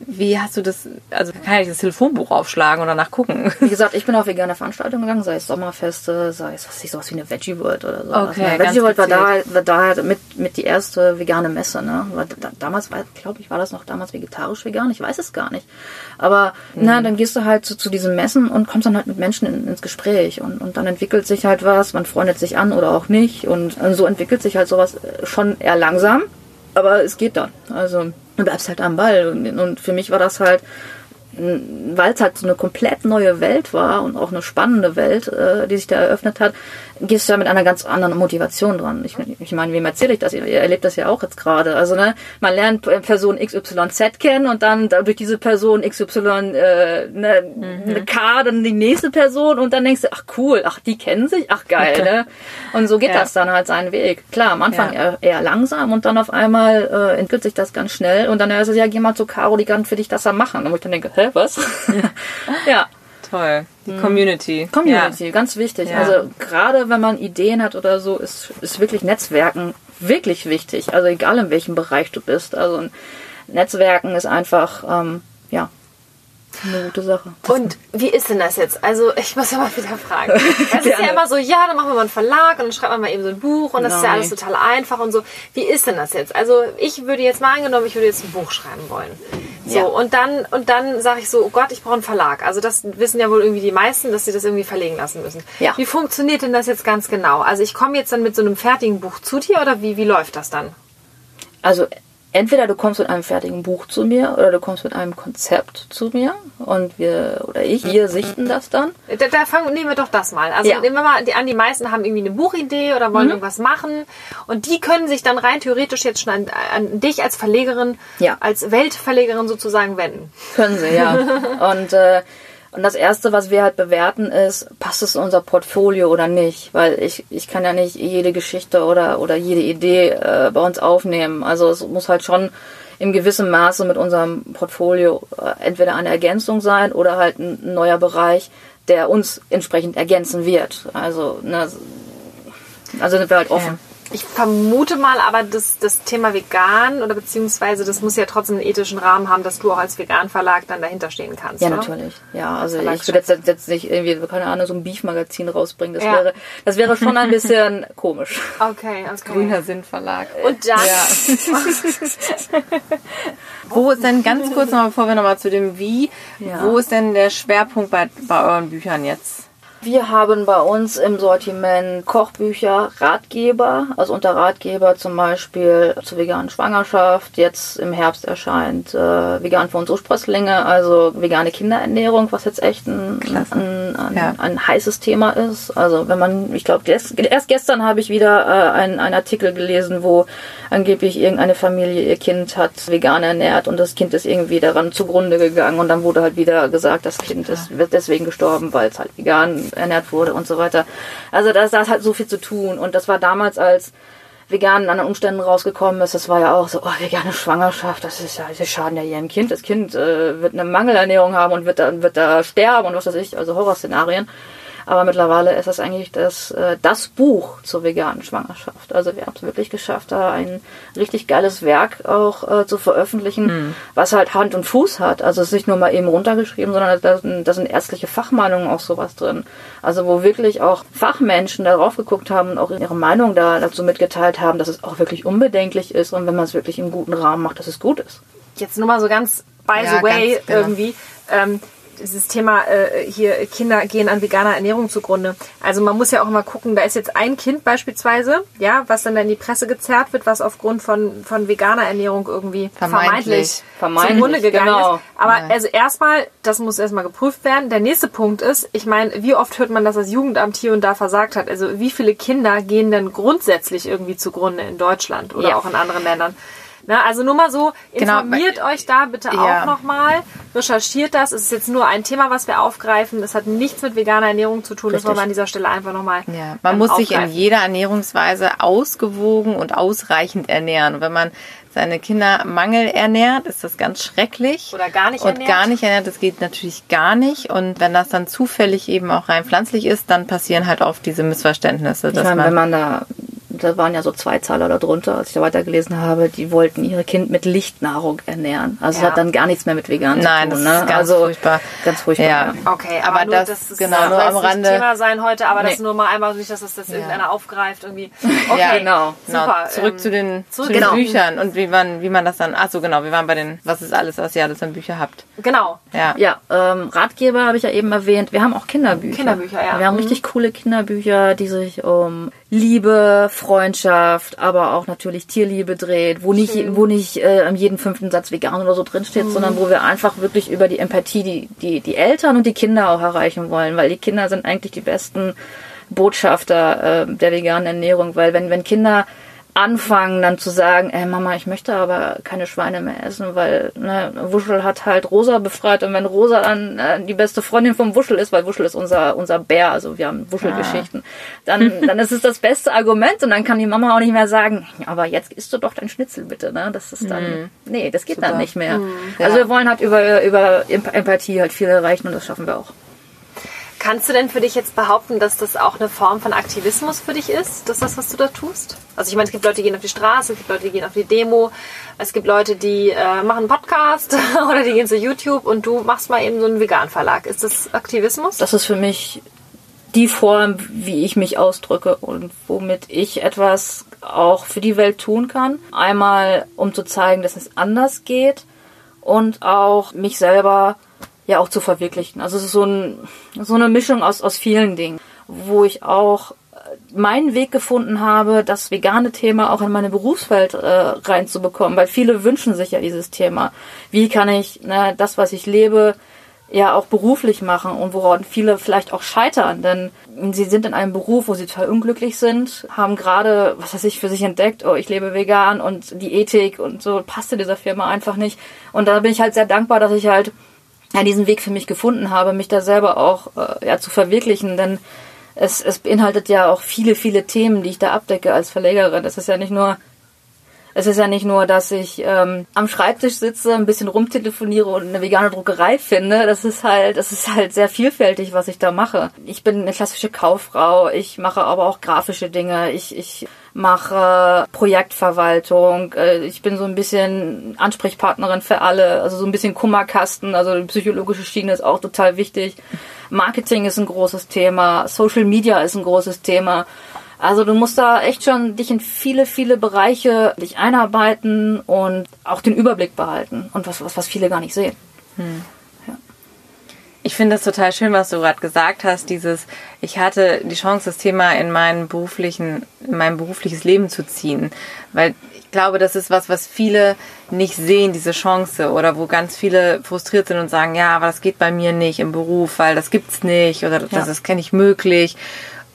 wie hast du das, also kann ich das Telefonbuch aufschlagen oder nachgucken? Wie gesagt, ich bin auf vegane Veranstaltungen gegangen, sei es Sommerfeste, sei es was ich sowas wie eine Veggie World oder so. Okay, ne? Veggie World war da, war da mit, mit die erste vegane Messe, ne? War, da, damals war, glaube ich, war das noch damals vegetarisch vegan, ich weiß es gar nicht. Aber mhm. na, dann gehst du halt zu, zu diesen Messen und kommst dann halt mit Menschen in, ins Gespräch und, und dann entwickelt sich halt was, man freundet sich an oder auch nicht und, und so entwickelt sich halt sowas schon eher langsam, aber es geht dann. Also du bleibst halt am Ball. Und, und für mich war das halt, weil es halt so eine komplett neue Welt war und auch eine spannende Welt, äh, die sich da eröffnet hat, gehst du ja mit einer ganz anderen Motivation dran. Ich, ich meine, wem erzähle ich das? Ihr, ihr erlebt das ja auch jetzt gerade. Also ne, man lernt Person XYZ kennen und dann durch diese Person XY äh, ne, mhm. eine K, dann die nächste Person und dann denkst du, ach cool, ach die kennen sich, ach geil. ne? Und so geht ja. das dann halt seinen Weg. Klar, am Anfang ja. eher, eher, langsam und dann auf einmal äh, entwickelt sich das ganz schnell und dann heißt es ja, geh mal zu Caro, die kann für dich das da machen. Und wo ich dann denke, hä, was? ja. Toll. Die mhm. Community. Community, ja. ganz wichtig. Ja. Also gerade wenn man Ideen hat oder so, ist, ist wirklich Netzwerken wirklich wichtig. Also egal in welchem Bereich du bist. Also Netzwerken ist einfach, ähm, ja, eine gute Sache. Und wie ist denn das jetzt? Also ich muss ja mal wieder fragen. Es ist ja immer so, ja, dann machen wir mal einen Verlag und dann schreibt man mal eben so ein Buch und das Nein. ist ja alles total einfach und so. Wie ist denn das jetzt? Also ich würde jetzt mal angenommen, ich würde jetzt ein Buch schreiben wollen. So, ja. und dann, und dann sage ich so, oh Gott, ich brauche einen Verlag. Also das wissen ja wohl irgendwie die meisten, dass sie das irgendwie verlegen lassen müssen. Ja. Wie funktioniert denn das jetzt ganz genau? Also ich komme jetzt dann mit so einem fertigen Buch zu dir oder wie, wie läuft das dann? Also entweder du kommst mit einem fertigen Buch zu mir oder du kommst mit einem Konzept zu mir und wir oder ich, wir sichten das dann. Da, da fangen, nehmen wir doch das mal. Also ja. nehmen wir mal an, die meisten haben irgendwie eine Buchidee oder wollen mhm. irgendwas machen und die können sich dann rein theoretisch jetzt schon an, an dich als Verlegerin, ja. als Weltverlegerin sozusagen wenden. Können sie, ja. und äh, und das Erste, was wir halt bewerten, ist, passt es in unser Portfolio oder nicht? Weil ich, ich kann ja nicht jede Geschichte oder, oder jede Idee äh, bei uns aufnehmen. Also es muss halt schon im gewissen Maße mit unserem Portfolio äh, entweder eine Ergänzung sein oder halt ein, ein neuer Bereich, der uns entsprechend ergänzen wird. Also, ne, also sind wir halt offen. Ich vermute mal aber, dass das Thema vegan oder beziehungsweise das muss ja trotzdem einen ethischen Rahmen haben, dass du auch als Vegan-Verlag dann dahinter stehen kannst. Ja, oder? natürlich. Ja, also ich würde jetzt, jetzt nicht irgendwie, keine Ahnung, so ein Beef-Magazin rausbringen. Das, ja. wäre, das wäre schon ein bisschen komisch. Okay, okay. Grüner Sinn Verlag. Und dann. Ja. wo ist denn, ganz kurz noch, bevor wir nochmal zu dem Wie, ja. wo ist denn der Schwerpunkt bei, bei euren Büchern jetzt? Wir haben bei uns im Sortiment Kochbücher, Ratgeber, also unter Ratgeber zum Beispiel zur veganen Schwangerschaft. Jetzt im Herbst erscheint äh, vegan für unsere Sprösslinge, also vegane Kinderernährung, was jetzt echt ein, ein, ein, ja. ein, heißes Thema ist. Also wenn man, ich glaube, erst, gestern habe ich wieder äh, einen, einen Artikel gelesen, wo angeblich irgendeine Familie ihr Kind hat vegan ernährt und das Kind ist irgendwie daran zugrunde gegangen und dann wurde halt wieder gesagt, das Kind ist, wird deswegen gestorben, weil es halt vegan ernährt wurde und so weiter. Also das, das hat so viel zu tun. Und das war damals, als vegan in anderen Umständen rausgekommen ist, das war ja auch so, oh, vegane Schwangerschaft, das ist ja, das schaden ja ihrem Kind. Das Kind äh, wird eine Mangelernährung haben und wird da, wird da sterben und was weiß ich, also Horrorszenarien. Aber mittlerweile ist das eigentlich das, äh, das Buch zur veganen Schwangerschaft. Also wir haben es wirklich geschafft, da ein richtig geiles Werk auch äh, zu veröffentlichen, mhm. was halt Hand und Fuß hat. Also es ist nicht nur mal eben runtergeschrieben, sondern da, da sind ärztliche Fachmeinungen auch sowas drin. Also wo wirklich auch Fachmenschen darauf geguckt haben und auch ihre Meinung da dazu mitgeteilt haben, dass es auch wirklich unbedenklich ist und wenn man es wirklich im guten Rahmen macht, dass es gut ist. Jetzt nur mal so ganz by ja, the way genau. irgendwie. Ähm, dieses Thema äh, hier Kinder gehen an veganer Ernährung zugrunde. Also man muss ja auch mal gucken, da ist jetzt ein Kind beispielsweise, ja, was dann in die Presse gezerrt wird, was aufgrund von von veganer Ernährung irgendwie vermeintlich, Vermeintlich, zugrunde gegangen genau. ist. Aber also erstmal, das muss erstmal geprüft werden. Der nächste Punkt ist, ich meine, wie oft hört man, dass das Jugendamt hier und da versagt hat? Also wie viele Kinder gehen denn grundsätzlich irgendwie zugrunde in Deutschland oder Ja. auch in anderen Ländern? Na, also nur mal so, Genau, informiert euch da bitte Ja. auch nochmal, recherchiert das. Es ist jetzt nur ein Thema, was wir aufgreifen. Das hat nichts mit veganer Ernährung zu tun. Das wollen wir an dieser Stelle einfach nochmal Ja, man ähm, muss sich in aufgreifen. jeder Ernährungsweise ausgewogen und ausreichend ernähren. Und wenn man seine Kinder Mangel ernährt, ist das ganz schrecklich. Oder gar nicht Und ernährt. gar nicht ernährt, das geht natürlich gar nicht. Und wenn das dann zufällig eben auch rein pflanzlich ist, dann passieren halt oft diese Missverständnisse. Ich Dass meine, man, wenn man da, da waren ja so zwei Zahler da drunter, als ich da weitergelesen habe, die wollten ihre Kind mit Lichtnahrung ernähren. Also es Ja. hat dann gar nichts mehr mit vegan Nein, zu das tun. ist ne? ganz also, furchtbar. Ganz furchtbar. Ja. Ja. Okay, Aber aber, nur, das- das, ist, genau, nur am nicht Rande. Thema sein heute, aber das Nee. nur mal einmal nicht, dass das, das irgendeiner aufgreift irgendwie. Okay, Ja, genau. Super. Genau, zurück ähm, zu den, zurück- zu den genau. Büchern und wie man, wie man das dann, ach so genau, wir waren bei den, was ist alles, was ihr alles an Bücher habt. Genau. Ja. Ja, ähm, Ratgeber habe ich ja eben erwähnt. Wir haben auch Kinderbücher. Kinderbücher, ja. Wir haben Mhm. richtig coole Kinderbücher, die sich um Liebe, Freundschaft, aber auch natürlich Tierliebe dreht, wo nicht, wo nicht äh, in jedem fünften Satz vegan oder so drinsteht, sondern wo wir einfach wirklich über die Empathie die, die, die Eltern und die Kinder auch erreichen wollen, weil die Kinder sind eigentlich die besten Botschafter äh, der veganen Ernährung, weil wenn, wenn Kinder anfangen dann zu sagen, ey Mama, ich möchte aber keine Schweine mehr essen, weil ne, Wuschel hat halt Rosa befreit und wenn Rosa dann äh, die beste Freundin vom Wuschel ist, weil Wuschel ist unser unser Bär, also wir haben Wuschelgeschichten, dann dann ist es das beste Argument und dann kann die Mama auch nicht mehr sagen, aber jetzt isst du doch dein Schnitzel bitte, ne? Das ist dann nee, das geht dann nicht mehr. Also wir wollen halt über über Emp- Empathie halt viel erreichen und das schaffen wir auch. Kannst du denn für dich jetzt behaupten, dass das auch eine Form von Aktivismus für dich ist? Das ist das, was du da tust? Also ich meine, es gibt Leute, die gehen auf die Straße, es gibt Leute, die gehen auf die Demo, es gibt Leute, die äh, machen einen Podcast oder die gehen zu YouTube und du machst mal eben so einen Vegan-Verlag. Ist das Aktivismus? das ist für mich die Form, wie ich mich ausdrücke und womit ich etwas auch für die Welt tun kann. Einmal, um zu zeigen, dass es anders geht und auch mich selber ja auch zu verwirklichen. Also es ist so, ein, so eine Mischung aus, aus vielen Dingen, wo ich auch äh, meinen Weg gefunden habe, das vegane Thema auch in meine Berufswelt äh, reinzubekommen, weil viele wünschen sich ja dieses Thema. Wie kann ich ne, das, was ich lebe, ja auch beruflich machen und woran viele vielleicht auch scheitern, denn sie sind in einem Beruf, wo sie total unglücklich sind, haben gerade, was weiß ich, für sich entdeckt, oh, ich lebe vegan und die Ethik und so passte dieser Firma einfach nicht. Und da bin ich halt sehr dankbar, dass ich halt ja, diesen Weg für mich gefunden habe, mich da selber auch äh, ja, zu verwirklichen, denn es, es beinhaltet ja auch viele, viele Themen, die ich da abdecke als Verlegerin. Es ist ja nicht nur es ist ja nicht nur, dass ich ähm, am Schreibtisch sitze, ein bisschen rumtelefoniere und eine vegane Druckerei finde. Das ist halt, das ist halt sehr vielfältig, was ich da mache. Ich bin eine klassische Kauffrau. Ich mache aber auch grafische Dinge. Ich, ich mache Projektverwaltung. Äh, Ich bin so ein bisschen Ansprechpartnerin für alle. Also so ein bisschen Kummerkasten. Also die psychologische Schiene ist auch total wichtig. Marketing ist ein großes Thema. Social Media ist ein großes Thema. Also du musst da echt schon dich in viele, viele Bereiche dich einarbeiten und auch den Überblick behalten. Und was, was, was viele gar nicht sehen. Ich finde es total schön, was du gerade gesagt hast. Dieses, ich hatte die Chance, das Thema in meinen beruflichen, in mein berufliches Leben zu ziehen, weil ich glaube, das ist was, was viele nicht sehen, diese Chance, oder wo ganz viele frustriert sind und sagen, ja, aber das geht bei mir nicht im Beruf, weil das gibt's nicht oder das Ja. ist kenne ich möglich.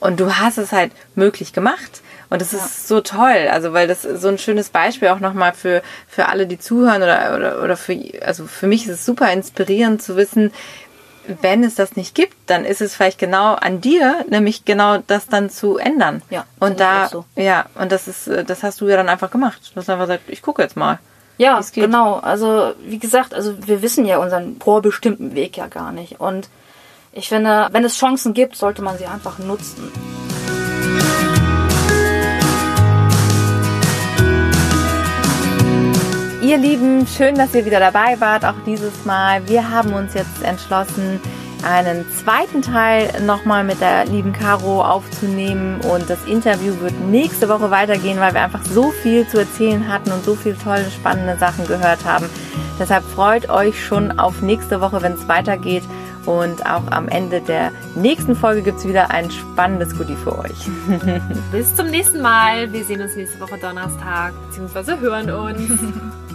Und du hast es halt möglich gemacht. Und das ist so toll, also weil das so ein schönes Beispiel auch nochmal für, für alle, die zuhören oder, oder, oder für, also für mich ist es super inspirierend zu wissen, wenn es das nicht gibt, dann ist es vielleicht genau an dir, nämlich genau das dann zu ändern. Ja, und da, so. ja, und das ist, äh, das hast du ja dann einfach gemacht. Du hast einfach gesagt, ich gucke jetzt mal. Ja, genau. Also wie gesagt, also wir wissen ja unseren vorbestimmten Weg ja gar nicht. Und ich finde, wenn es Chancen gibt, sollte man sie einfach nutzen. Ihr Lieben, schön, dass ihr wieder dabei wart, auch dieses Mal. Wir haben uns jetzt entschlossen, einen zweiten Teil nochmal mit der lieben Caro aufzunehmen und das Interview wird nächste Woche weitergehen, weil wir einfach so viel zu erzählen hatten und so viele tolle, spannende Sachen gehört haben. Deshalb freut euch schon auf nächste Woche, wenn es weitergeht Und auch am Ende der nächsten Folge gibt es wieder ein spannendes Goodie für euch. Bis zum nächsten Mal. Wir sehen uns nächste Woche Donnerstag, beziehungsweise hören uns.